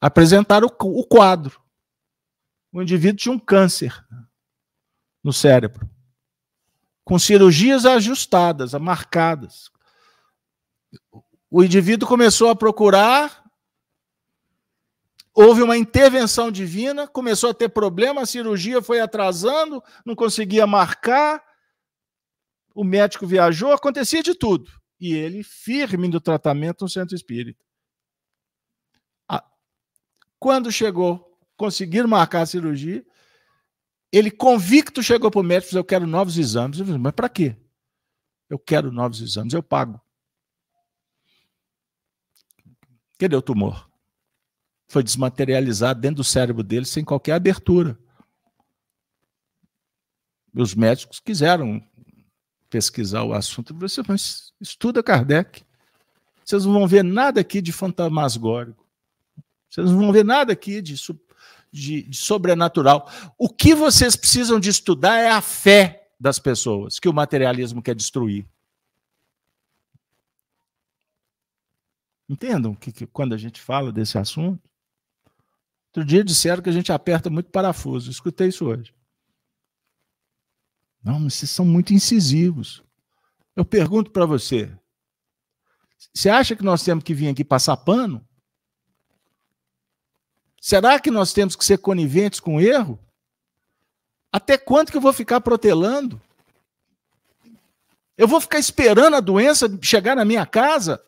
Speaker 2: Apresentaram o quadro. O indivíduo tinha um câncer no cérebro, com cirurgias ajustadas, marcadas. O indivíduo começou a procurar houve uma intervenção divina, começou a ter problema, a cirurgia foi atrasando, não conseguia marcar, o médico viajou, acontecia de tudo. E ele firme no tratamento no centro espírita. Quando chegou, conseguiram marcar a cirurgia, ele convicto chegou para o médico e disse, eu quero novos exames. Eu disse, mas para quê? Eu quero novos exames, eu pago. Cadê o tumor? foi desmaterializado dentro do cérebro dele sem qualquer abertura. E os médicos quiseram pesquisar o assunto. Eu disse, mas estuda Kardec. Vocês não vão ver nada aqui de fantasmagórico. Vocês não vão ver nada aqui de, de, de sobrenatural. O que vocês precisam de estudar é a fé das pessoas que o materialismo quer destruir. Entendam que, que, quando a gente fala desse assunto, Outro dia disseram que a gente aperta muito parafuso. escutei isso hoje. Não, mas vocês são muito incisivos. Eu pergunto para você: Você acha que nós temos que vir aqui passar pano? Será que nós temos que ser coniventes com o erro? Até quanto que eu vou ficar protelando? Eu vou ficar esperando a doença chegar na minha casa?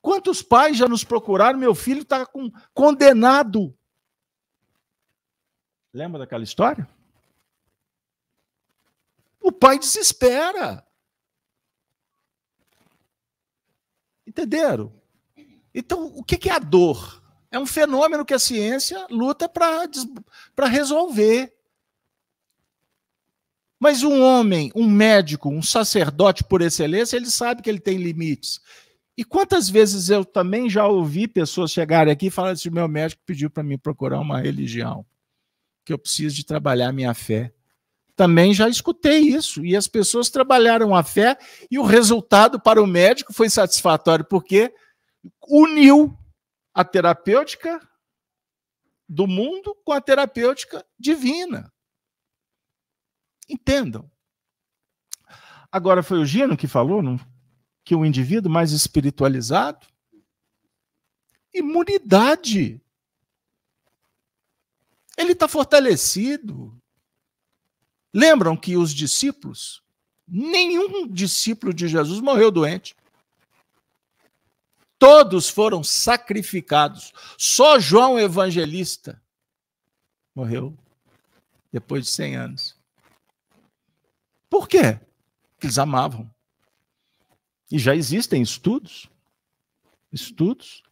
Speaker 2: Quantos pais já nos procuraram? Meu filho está condenado. Lembra daquela história? O pai desespera. Entenderam? Então, o que é a dor? É um fenômeno que a ciência luta para resolver. Mas um homem, um médico, um sacerdote por excelência, ele sabe que ele tem limites. E quantas vezes eu também já ouvi pessoas chegarem aqui e falarem assim: meu médico pediu para mim procurar uma religião, que eu preciso de trabalhar minha fé. Também já escutei isso. E as pessoas trabalharam a fé e o resultado para o médico foi satisfatório, porque uniu a terapêutica do mundo com a terapêutica divina. Entendam. Agora foi o Gino que falou não? que o indivíduo mais espiritualizado, imunidade. Ele está fortalecido. Lembram que os discípulos, nenhum discípulo de Jesus morreu doente. Todos foram sacrificados. Só João Evangelista morreu depois de 100 anos. Por quê? Porque eles amavam. E já existem estudos, estudos,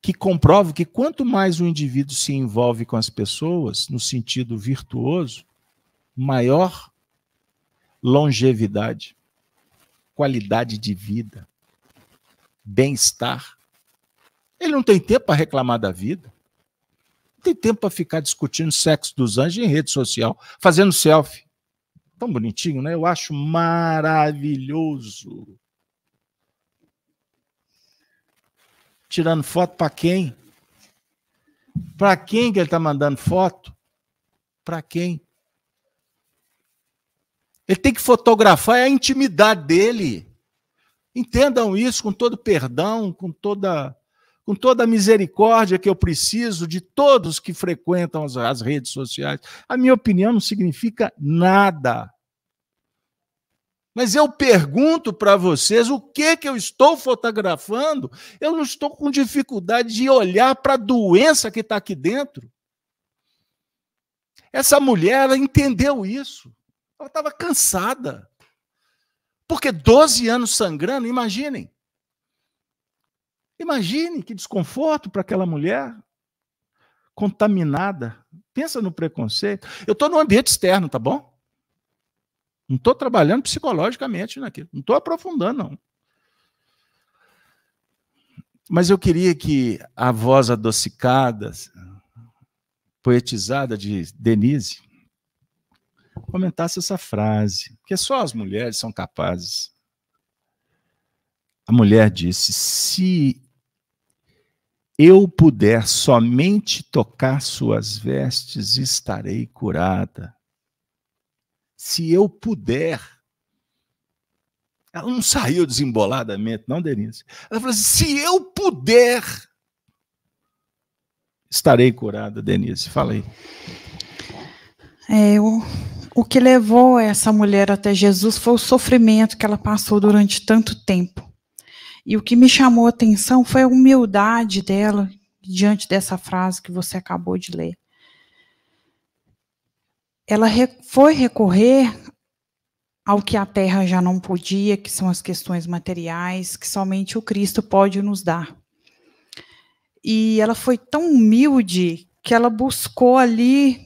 Speaker 2: que comprovam que quanto mais o indivíduo se envolve com as pessoas, no sentido virtuoso, maior longevidade, qualidade de vida, bem-estar. Ele não tem tempo para reclamar da vida. Não tem tempo para ficar discutindo sexo dos anjos em rede social, fazendo selfie. Tão bonitinho, né? Eu acho maravilhoso. Tirando foto para quem? Para quem que ele está mandando foto? Para quem? Ele tem que fotografar a intimidade dele. Entendam isso com todo perdão, com toda com toda a misericórdia que eu preciso de todos que frequentam as, as redes sociais. A minha opinião não significa nada. Mas eu pergunto para vocês o que que eu estou fotografando? Eu não estou com dificuldade de olhar para a doença que está aqui dentro. Essa mulher, entendeu isso. Ela estava cansada. Porque 12 anos sangrando, imaginem. Imagine que desconforto para aquela mulher contaminada. Pensa no preconceito. Eu estou no ambiente externo, tá bom? Não estou trabalhando psicologicamente naquilo. Não estou aprofundando, não. Mas eu queria que a voz adocicada, poetizada de Denise, comentasse essa frase, que só as mulheres são capazes. A mulher disse: Se eu puder somente tocar suas vestes, estarei curada. Se eu puder. Ela não saiu desemboladamente, não, Denise. Ela falou assim: se eu puder, estarei curada, Denise. Fala aí.
Speaker 1: É, o, o que levou essa mulher até Jesus foi o sofrimento que ela passou durante tanto tempo. E o que me chamou a atenção foi a humildade dela diante dessa frase que você acabou de ler. Ela foi recorrer ao que a terra já não podia, que são as questões materiais, que somente o Cristo pode nos dar. E ela foi tão humilde que ela buscou ali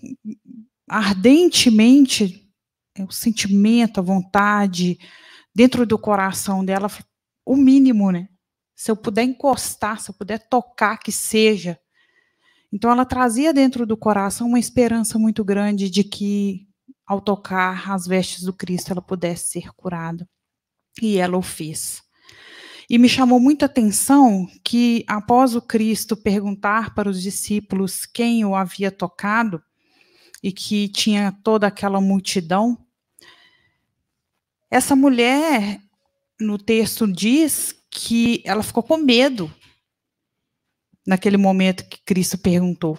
Speaker 1: ardentemente é, o sentimento, a vontade dentro do coração dela, o mínimo, né? Se eu puder encostar, se eu puder tocar, que seja. Então ela trazia dentro do coração uma esperança muito grande de que ao tocar as vestes do Cristo ela pudesse ser curada. E ela o fez. E me chamou muita atenção que após o Cristo perguntar para os discípulos quem o havia tocado, e que tinha toda aquela multidão. Essa mulher, no texto diz que ela ficou com medo naquele momento que Cristo perguntou.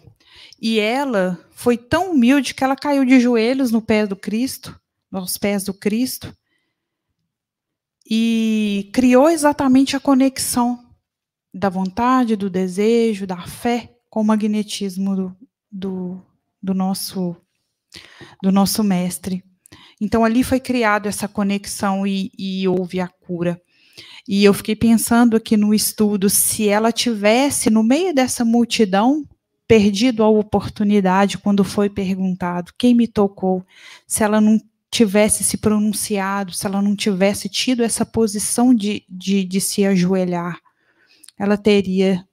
Speaker 1: E ela foi tão humilde que ela caiu de joelhos no pé do Cristo, nos pés do Cristo, e criou exatamente a conexão da vontade, do desejo, da fé com o magnetismo do, do, do nosso do nosso mestre. Então ali foi criada essa conexão e, e houve a cura. E eu fiquei pensando aqui no estudo se ela tivesse no meio dessa multidão perdido a oportunidade quando foi perguntado quem me tocou, se ela não tivesse se pronunciado, se ela não tivesse tido essa posição de, de, de se ajoelhar, ela teria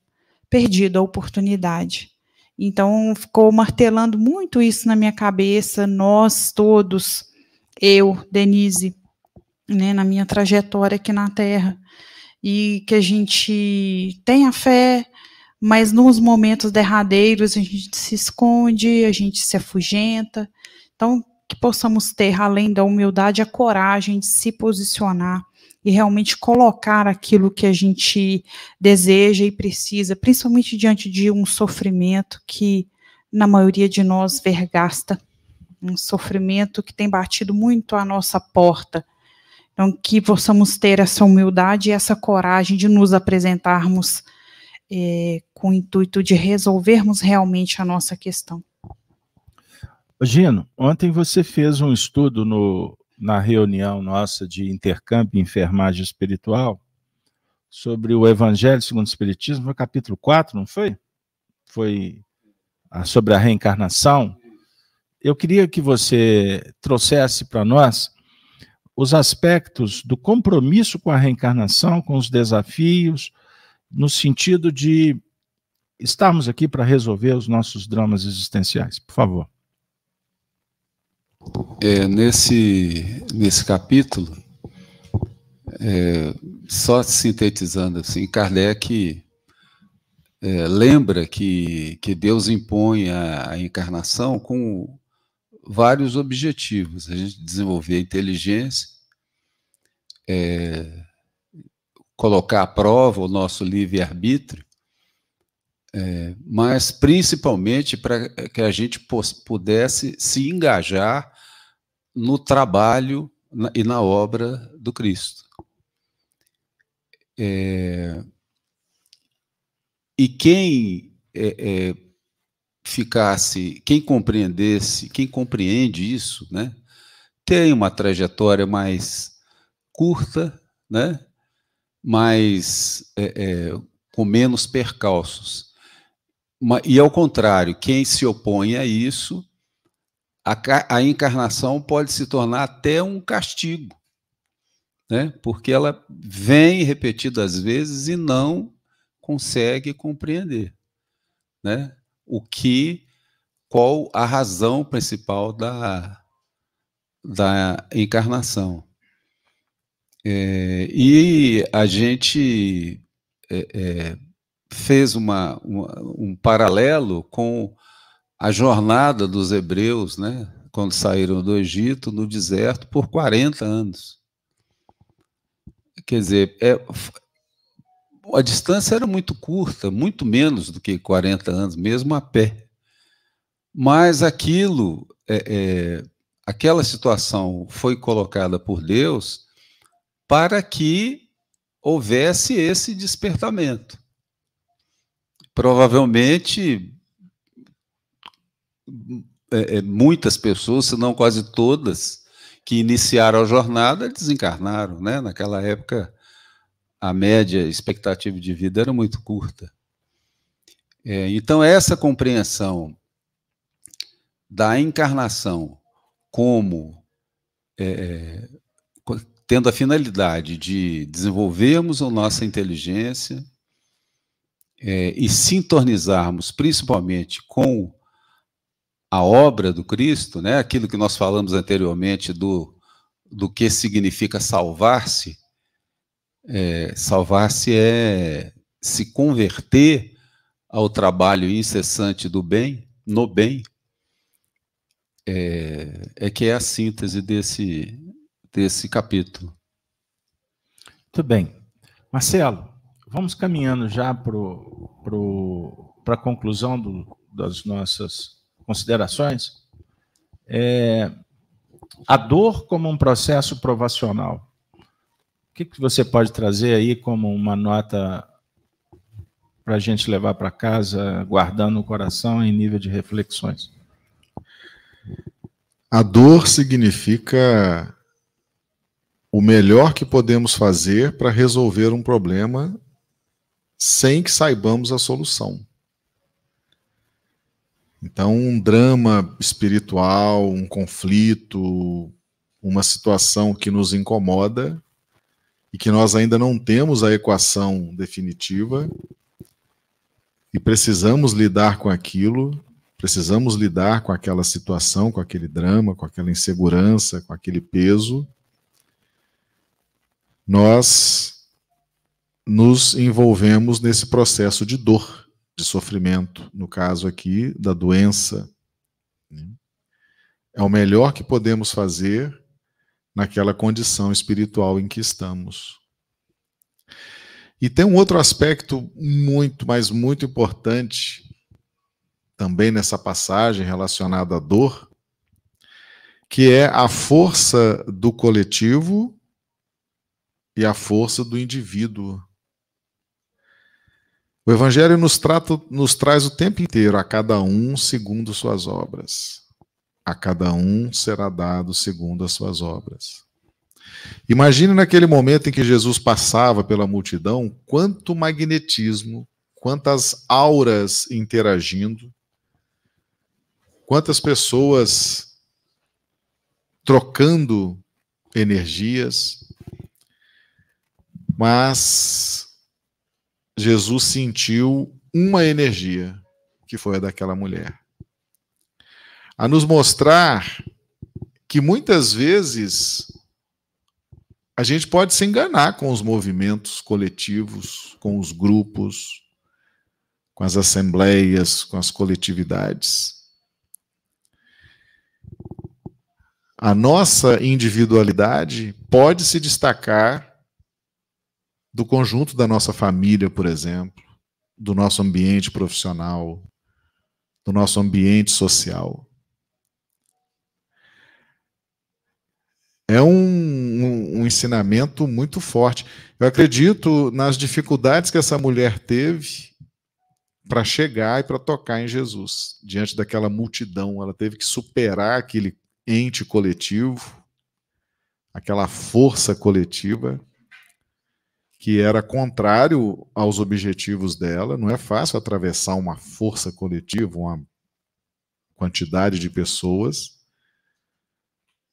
Speaker 1: perdido a oportunidade. Então, ficou martelando muito isso na minha cabeça, nós todos, eu, Denise, né, na minha trajetória aqui na Terra, e que a gente tenha fé, mas nos momentos derradeiros a gente se esconde, a gente se afugenta. Então, que possamos ter, além da humildade, a coragem de se posicionar e realmente colocar aquilo que a gente deseja e precisa, principalmente diante de um sofrimento que na maioria de nós vergasta, um sofrimento que tem batido muito à nossa porta. Então, que possamos ter essa humildade e essa coragem de nos apresentarmos é, com o intuito de resolvermos realmente a nossa questão.
Speaker 2: Gino, ontem você fez um estudo no, na reunião nossa de intercâmbio e enfermagem espiritual sobre o Evangelho segundo o Espiritismo, no capítulo 4, não foi? Foi sobre a reencarnação. Eu queria que você trouxesse para nós os aspectos do compromisso com a reencarnação, com os desafios, no sentido de estarmos aqui para resolver os nossos dramas existenciais. Por favor.
Speaker 3: É, nesse, nesse capítulo, é, só sintetizando assim, Kardec é, lembra que, que Deus impõe a, a, encarnação com vários objetivos. A gente desenvolver a inteligência, é, colocar à prova o nosso livre-arbítrio, é, mas principalmente para que a gente pudesse se engajar no trabalho e na obra do Cristo. É, e quem é, é, ficasse, quem compreendesse, quem compreende isso, né, tem uma trajetória mais curta, né, mais é, é, com menos percalços. E ao contrário, quem se opõe a isso a, a encarnação pode se tornar até um castigo, né? porque ela vem repetidas vezes e não consegue compreender né? o que, qual a razão principal da, da encarnação. É, e a gente é, é, fez uma, uma, um paralelo com a jornada dos hebreus, né, quando saíram do Egito, no deserto, por 40 anos. Quer dizer, é, a distância era muito curta, muito menos do que 40 anos, mesmo a pé. Mas aquilo, é, é, aquela situação foi colocada por Deus para que houvesse esse despertamento. Provavelmente é, é, muitas pessoas, se não quase todas, que iniciaram a jornada desencarnaram, né? Naquela época, a média expectativa de vida era muito curta. É, então, essa compreensão da encarnação como é, tendo a finalidade de desenvolvermos a nossa inteligência é, e sintonizarmos principalmente com a obra do Cristo, né, aquilo que nós falamos anteriormente do, do que significa salvar-se, é, salvar-se é se converter ao trabalho incessante do bem, no bem, é, é que é a síntese desse, desse capítulo.
Speaker 2: Muito bem. Marcelo, vamos caminhando já para a conclusão do, das nossas considerações. É, a dor como um processo provacional. O que, que você pode trazer aí como uma nota para a gente levar para casa, guardando no coração em nível de reflexões?
Speaker 4: A dor significa o melhor que podemos fazer para resolver um problema sem que saibamos a solução. Então, um drama espiritual, um conflito, uma situação que nos incomoda e que nós ainda não temos a equação definitiva e precisamos lidar com aquilo, precisamos lidar com aquela situação, com aquele drama, com aquela insegurança, com aquele peso. Nós nos envolvemos nesse processo de dor de sofrimento, no caso aqui, da doença. Né? É o melhor que podemos fazer naquela condição espiritual em que estamos. E tem um outro aspecto muito, mas muito importante também nessa passagem relacionada à dor, que é a força do coletivo e a força do indivíduo. O Evangelho nos, trata, nos traz o tempo inteiro, a cada um segundo suas obras. A cada um será dado segundo as suas obras. Imagine naquele momento em que Jesus passava pela multidão, quanto magnetismo, quantas auras interagindo, quantas pessoas trocando energias, mas Jesus sentiu uma energia, que foi a daquela mulher. A nos mostrar que muitas vezes a gente pode se enganar com os movimentos coletivos, com os grupos, com as assembleias, com as coletividades. A nossa individualidade pode se destacar do conjunto da nossa família, por exemplo, do nosso ambiente profissional, do nosso ambiente social. É um, um, um, ensinamento muito forte. Eu acredito nas dificuldades que essa mulher teve para chegar e para tocar em Jesus. Diante daquela multidão, ela teve que superar aquele ente coletivo, aquela força coletiva que era contrário aos objetivos dela. Não é fácil atravessar uma força coletiva, uma quantidade de pessoas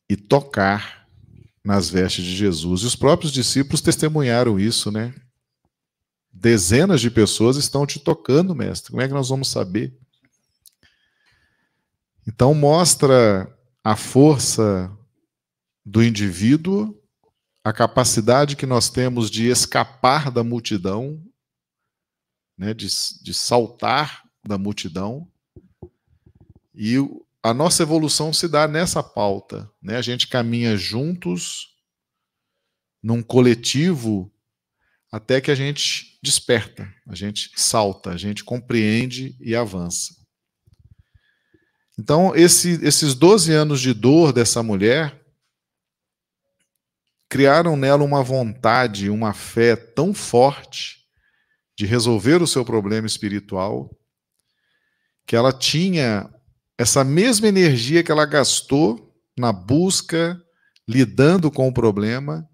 Speaker 4: e tocar nas vestes de Jesus. E os próprios discípulos testemunharam isso, né? Dezenas de pessoas estão te tocando, mestre. Como é que nós vamos saber? Então mostra a força do indivíduo a capacidade que nós temos de escapar da multidão, né, de, de saltar da multidão, e a nossa evolução se dá nessa pauta. Né? A gente caminha juntos, num coletivo, até que a gente desperta, a gente salta, a gente compreende e avança. Então, esse, esses 12 anos de dor dessa mulher criaram nela uma vontade, uma fé tão forte de resolver o seu problema espiritual, que ela tinha essa mesma energia que ela gastou na busca, lidando com o problema,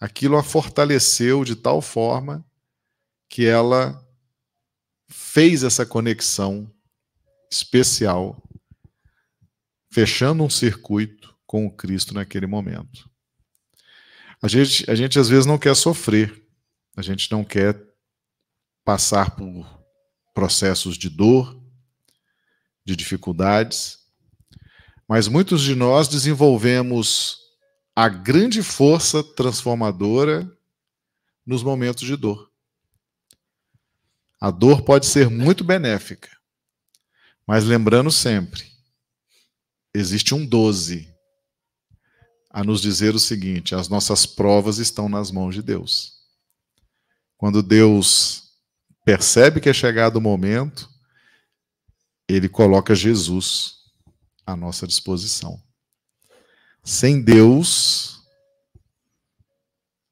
Speaker 4: aquilo a fortaleceu de tal forma que ela fez essa conexão especial, fechando um circuito com o Cristo naquele momento. A gente, a gente às vezes não quer sofrer, a gente não quer passar por processos de dor, de dificuldades, mas muitos de nós desenvolvemos a grande força transformadora nos momentos de dor. A dor pode ser muito benéfica, mas lembrando sempre, existe um 12 a nos dizer o seguinte: as nossas provas estão nas mãos de Deus. Quando Deus percebe que é chegado o momento, ele coloca Jesus à nossa disposição. Sem Deus,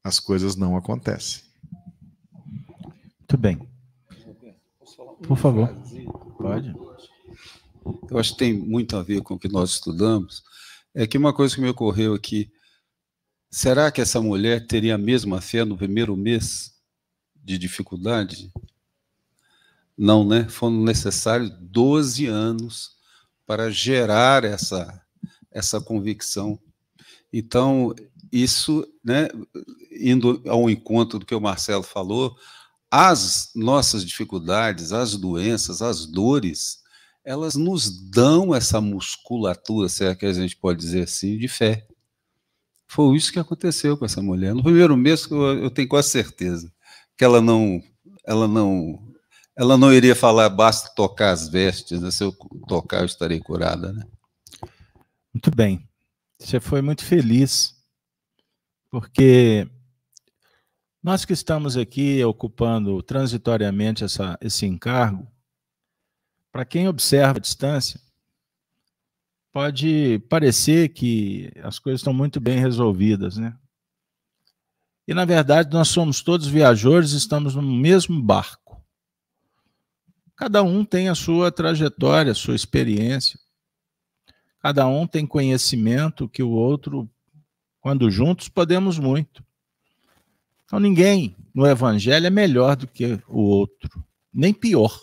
Speaker 4: as coisas não acontecem.
Speaker 2: Muito bem. Por favor. Pode.
Speaker 3: Eu acho que tem muito a ver com o que nós estudamos. É que uma coisa que me ocorreu aqui, será que essa mulher teria a mesma fé no primeiro mês de dificuldade? Não, né? Foram necessários 12 anos para gerar essa, essa convicção. Então, isso, né, indo ao encontro do que o Marcelo falou, as nossas dificuldades, as doenças, as dores, elas nos dão essa musculatura, se é que a gente pode dizer assim, de fé. Foi isso que aconteceu com essa mulher. No primeiro mês, eu, tenho quase certeza que ela não, ela não, ela não iria falar basta tocar as vestes, né? se eu tocar eu estarei curada, né?
Speaker 2: Muito bem. Você foi muito feliz, porque nós que estamos aqui ocupando transitoriamente essa, esse encargo, para quem observa a distância, pode parecer que as coisas estão muito bem resolvidas, né? E na verdade nós somos todos viajores, estamos no mesmo barco. Cada um tem a sua trajetória, a sua experiência. Cada um tem conhecimento que o outro, quando juntos, podemos muito. Então ninguém no evangelho é melhor do que o outro, nem pior.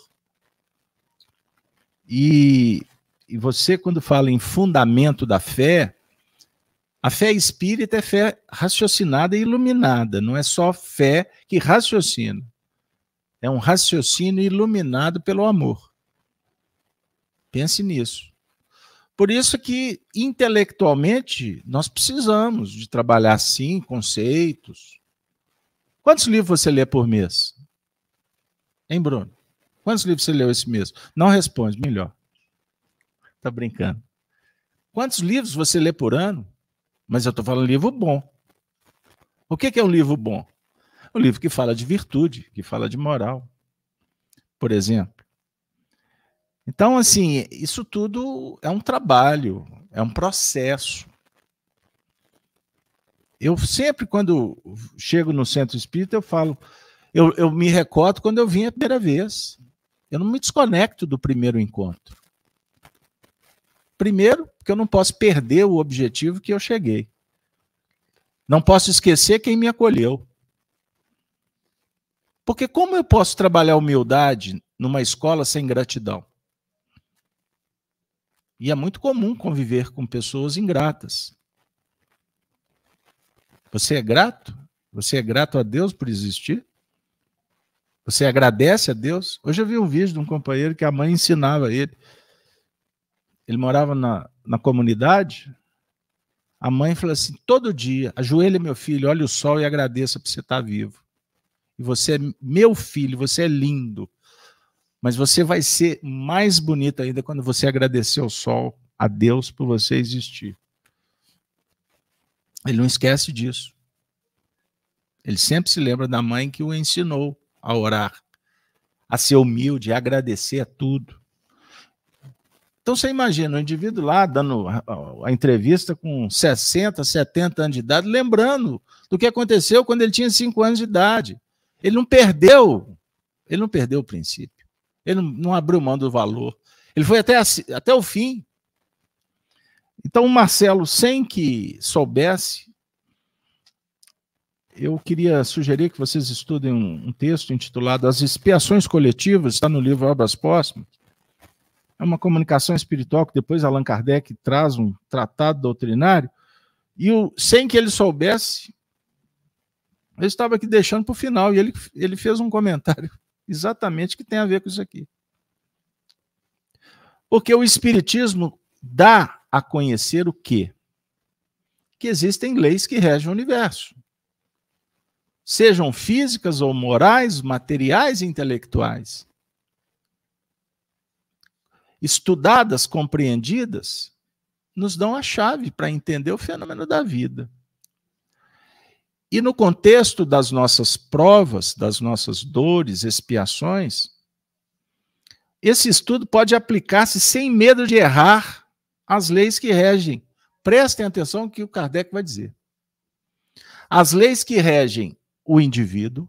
Speaker 2: E, e você, quando fala em fundamento da fé, a fé espírita é fé raciocinada e iluminada, não é só fé que raciocina. É um raciocínio iluminado pelo amor. Pense nisso. Por isso que, intelectualmente, nós precisamos de trabalhar, sim, conceitos, Quantos livros você lê por mês? Hein, Bruno? Quantos livros você leu esse mês? Não responde, melhor. Tá brincando. Quantos livros você lê por ano? Mas eu estou falando livro bom. O que, que é um livro bom? Um livro que fala de virtude, que fala de moral, por exemplo. Então, assim, isso tudo é um trabalho, é um processo. Eu sempre, quando chego no centro espírita, eu falo, eu, eu me recordo quando eu vim a primeira vez. Eu não me desconecto do primeiro encontro. Primeiro, porque eu não posso perder o objetivo que eu cheguei. Não posso esquecer quem me acolheu. Porque como eu posso trabalhar humildade numa escola sem gratidão? E é muito comum conviver com pessoas ingratas. Você é grato? Você é grato a Deus por existir? Você agradece a Deus? Hoje eu vi um vídeo de um companheiro que a mãe ensinava ele. Ele morava na, na comunidade. A mãe falou assim: todo dia, ajoelha meu filho, olha o sol e agradeça por você estar vivo. E você é meu filho, você é lindo. Mas você vai ser mais bonito ainda quando você agradecer ao sol, a Deus por você existir. Ele não esquece disso. Ele sempre se lembra da mãe que o ensinou a orar, a ser humilde, a agradecer a tudo. Então você imagina o indivíduo lá dando a, entrevista com 60, 70 anos de idade, lembrando do que aconteceu quando ele tinha 5 anos de idade. Ele não perdeu, ele não perdeu o princípio. Ele não, não abriu mão do valor. Ele foi até, até o fim. Então, o Marcelo, sem que soubesse, eu queria sugerir que vocês estudem um, um texto intitulado As Expiações Coletivas, está no livro Obras Póstumas. É uma comunicação espiritual que depois Allan Kardec traz um tratado doutrinário, e o, sem que ele soubesse, eu estava aqui deixando para o final, e ele, ele fez um comentário exatamente que tem a ver com isso aqui. Porque o Espiritismo dá a conhecer o quê? Que existem leis que regem o universo. Sejam físicas ou morais, materiais e intelectuais. Estudadas, compreendidas, nos dão a chave para entender o fenômeno da vida. E no contexto das nossas provas, das nossas dores, expiações, esse estudo pode aplicar-se sem medo de errar as leis que regem. Prestem atenção no que o Kardec vai dizer. As leis que regem o indivíduo,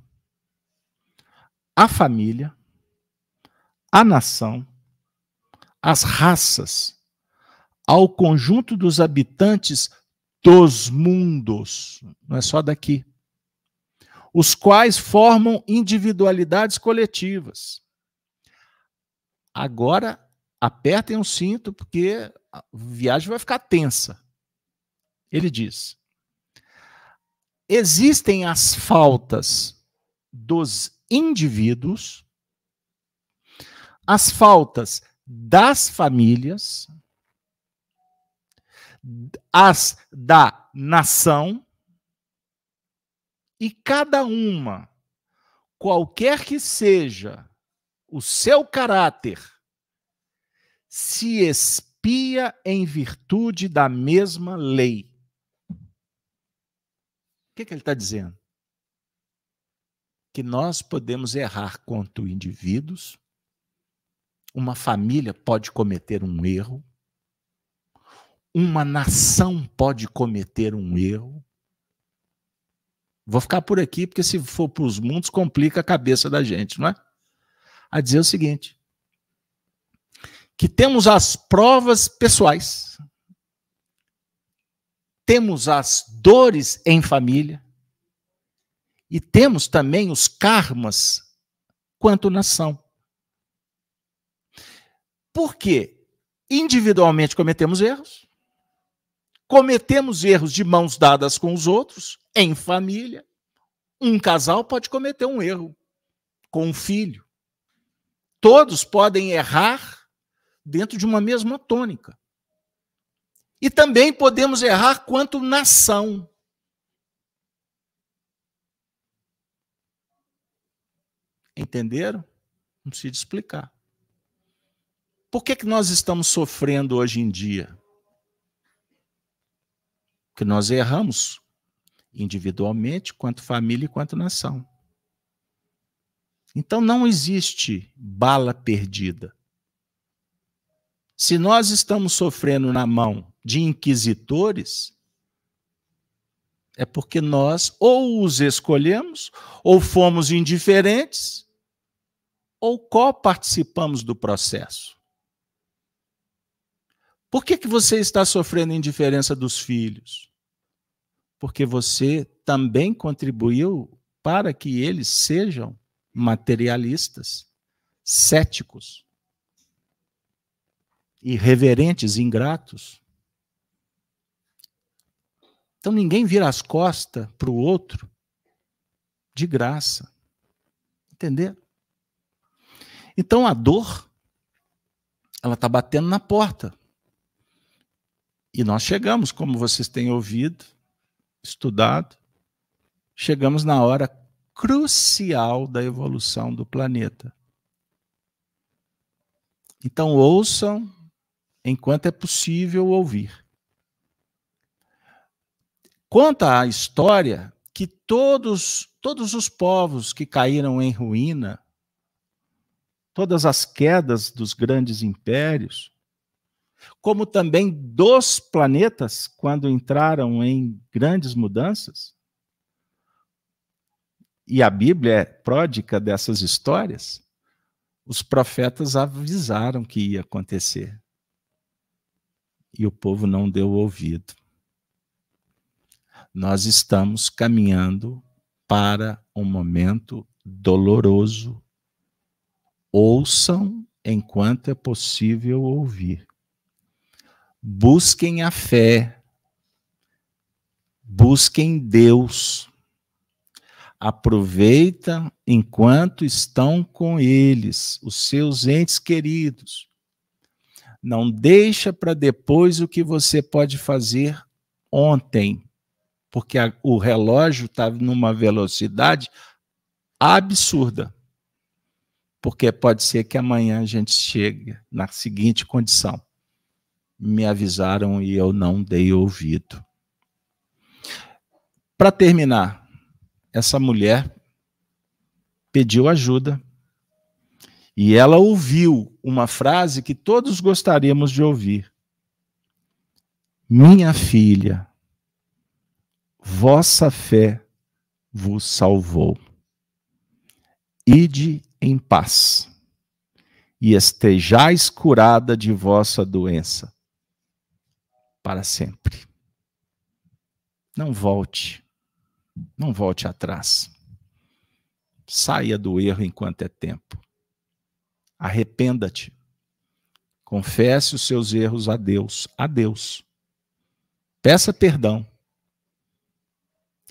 Speaker 2: a família, a nação, as raças, ao conjunto dos habitantes dos mundos, não é só daqui, os quais formam individualidades coletivas. Agora, apertem o cinto, porque a viagem vai ficar tensa. Ele diz: existem as faltas dos indivíduos, as faltas das famílias, as da nação, e cada uma, qualquer que seja o seu caráter, se expia em virtude da mesma lei. O que, que ele está dizendo? Que nós podemos errar quanto indivíduos, uma família pode cometer um erro, uma nação pode cometer um erro. Vou ficar por aqui, porque se for para os mundos, complica a cabeça da gente, não é? A dizer o seguinte: que temos as provas pessoais, temos as dores em família, e temos também os karmas quanto nação. Por quê? Individualmente cometemos erros, cometemos erros de mãos dadas com os outros, em família. Um casal pode cometer um erro com um filho. Todos podem errar dentro de uma mesma tônica. E também podemos errar quanto nação. Entenderam? Não precisa explicar. Por que, que nós estamos sofrendo hoje em dia? que nós erramos individualmente, quanto família e quanto nação. Então não existe bala perdida. Se nós estamos sofrendo na mão de inquisitores, é porque nós ou os escolhemos, ou fomos indiferentes, ou co-participamos do processo. Por que, que você está sofrendo indiferença dos filhos? porque você também contribuiu para que eles sejam materialistas, céticos, irreverentes, ingratos. Então ninguém vira as costas para o outro de graça. Entender? Então a dor, ela está batendo na porta. E nós chegamos, como vocês têm ouvido, estudado, chegamos na hora crucial da evolução do planeta. Então ouçam enquanto é possível ouvir. Conta a história que todos todos os povos que caíram em ruína, todas as quedas dos grandes impérios, como também dos planetas, quando entraram em grandes mudanças. E a Bíblia é pródica dessas histórias. Os profetas avisaram que ia acontecer. E o povo não deu ouvido. Nós estamos caminhando para um momento doloroso. Ouçam enquanto é possível ouvir. Busquem a fé. Busquem Deus. Aproveita enquanto estão com eles, os seus entes queridos. Não deixa para depois o que você pode fazer ontem, porque a, o relógio está numa velocidade absurda. Porque pode ser que amanhã a gente chegue na seguinte condição me avisaram e eu não dei ouvido. Para terminar, essa mulher pediu ajuda. E ela ouviu uma frase que todos gostaríamos de ouvir: Minha filha, vossa fé vos salvou. Ide em paz e estejais curada de vossa doença para sempre. Não volte, não volte atrás. Saia do erro enquanto é tempo. Arrependa-te. Confesse os seus erros a Deus, a Deus. Peça perdão.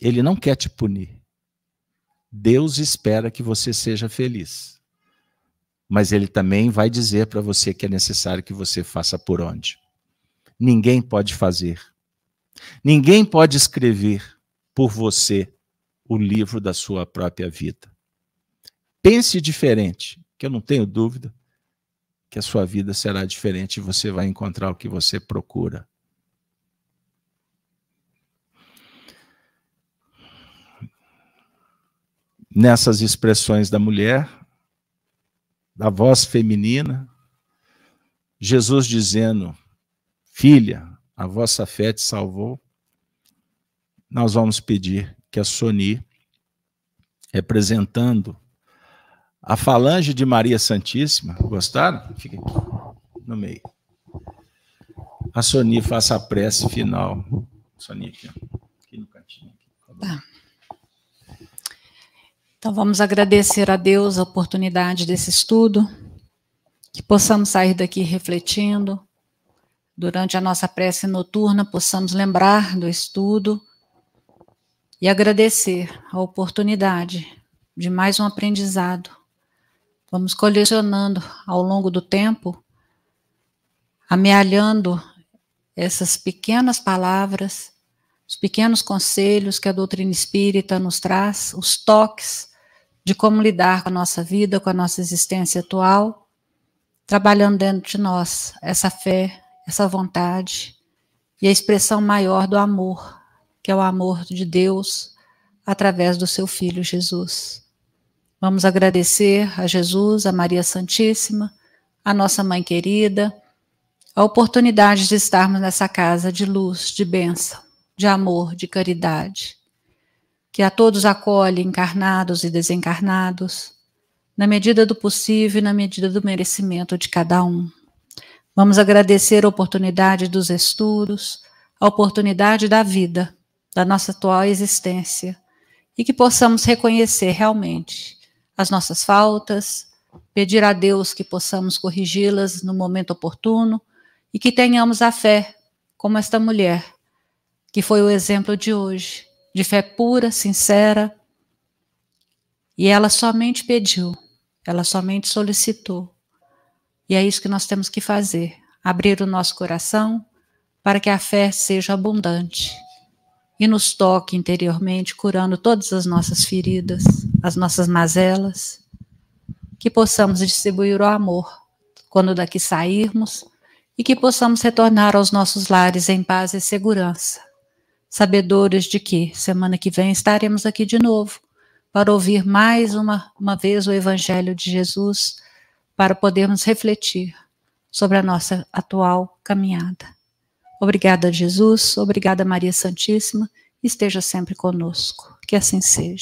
Speaker 2: Ele não quer te punir. Deus espera que você seja feliz. Mas ele também vai dizer para você que é necessário que você faça por onde. Ninguém pode fazer. Ninguém pode escrever por você o livro da sua própria vida. Pense diferente, que eu não tenho dúvida que a sua vida será diferente e você vai encontrar o que você procura. Nessas expressões da mulher, da voz feminina, Jesus dizendo: Filha, a vossa fé te salvou. Nós vamos pedir que a Soni, representando a falange de Maria Santíssima, gostaram? Fica aqui, no meio. A Soni faça a prece final. Soni, aqui, aqui no cantinho. Tá.
Speaker 5: Então vamos agradecer a Deus a oportunidade desse estudo, que possamos sair daqui refletindo, durante a nossa prece noturna, possamos lembrar do estudo e agradecer a oportunidade de mais um aprendizado. Vamos colecionando ao longo do tempo, amealhando essas pequenas palavras, os pequenos conselhos que a doutrina espírita nos traz, os toques de como lidar com a nossa vida, com a nossa existência atual, trabalhando dentro de nós essa fé, essa vontade e a expressão maior do amor, que é o amor de Deus através do seu Filho Jesus. Vamos agradecer a Jesus, a Maria Santíssima, a nossa mãe querida, a oportunidade de estarmos nessa casa de luz, de bênção, de amor, de caridade que a todos acolhe, encarnados e desencarnados, na medida do possível e na medida do merecimento de cada um. Vamos agradecer a oportunidade dos estudos, a oportunidade da vida, da nossa atual existência, e que possamos reconhecer realmente as nossas faltas, pedir a Deus que possamos corrigi-las no momento oportuno e que tenhamos a fé, como esta mulher, que foi o exemplo de hoje, de fé pura, sincera. E ela somente pediu, ela somente solicitou. E é isso que nós temos que fazer: abrir o nosso coração para que a fé seja abundante e nos toque interiormente, curando todas as nossas feridas, as nossas mazelas, que possamos distribuir o amor quando daqui sairmos e que possamos retornar aos nossos lares em paz e segurança sabedores de que semana que vem estaremos aqui de novo para ouvir mais uma, uma vez o Evangelho de Jesus, para podermos refletir sobre a nossa atual caminhada. Obrigada, Jesus, obrigada, Maria Santíssima, esteja sempre conosco. Que assim seja.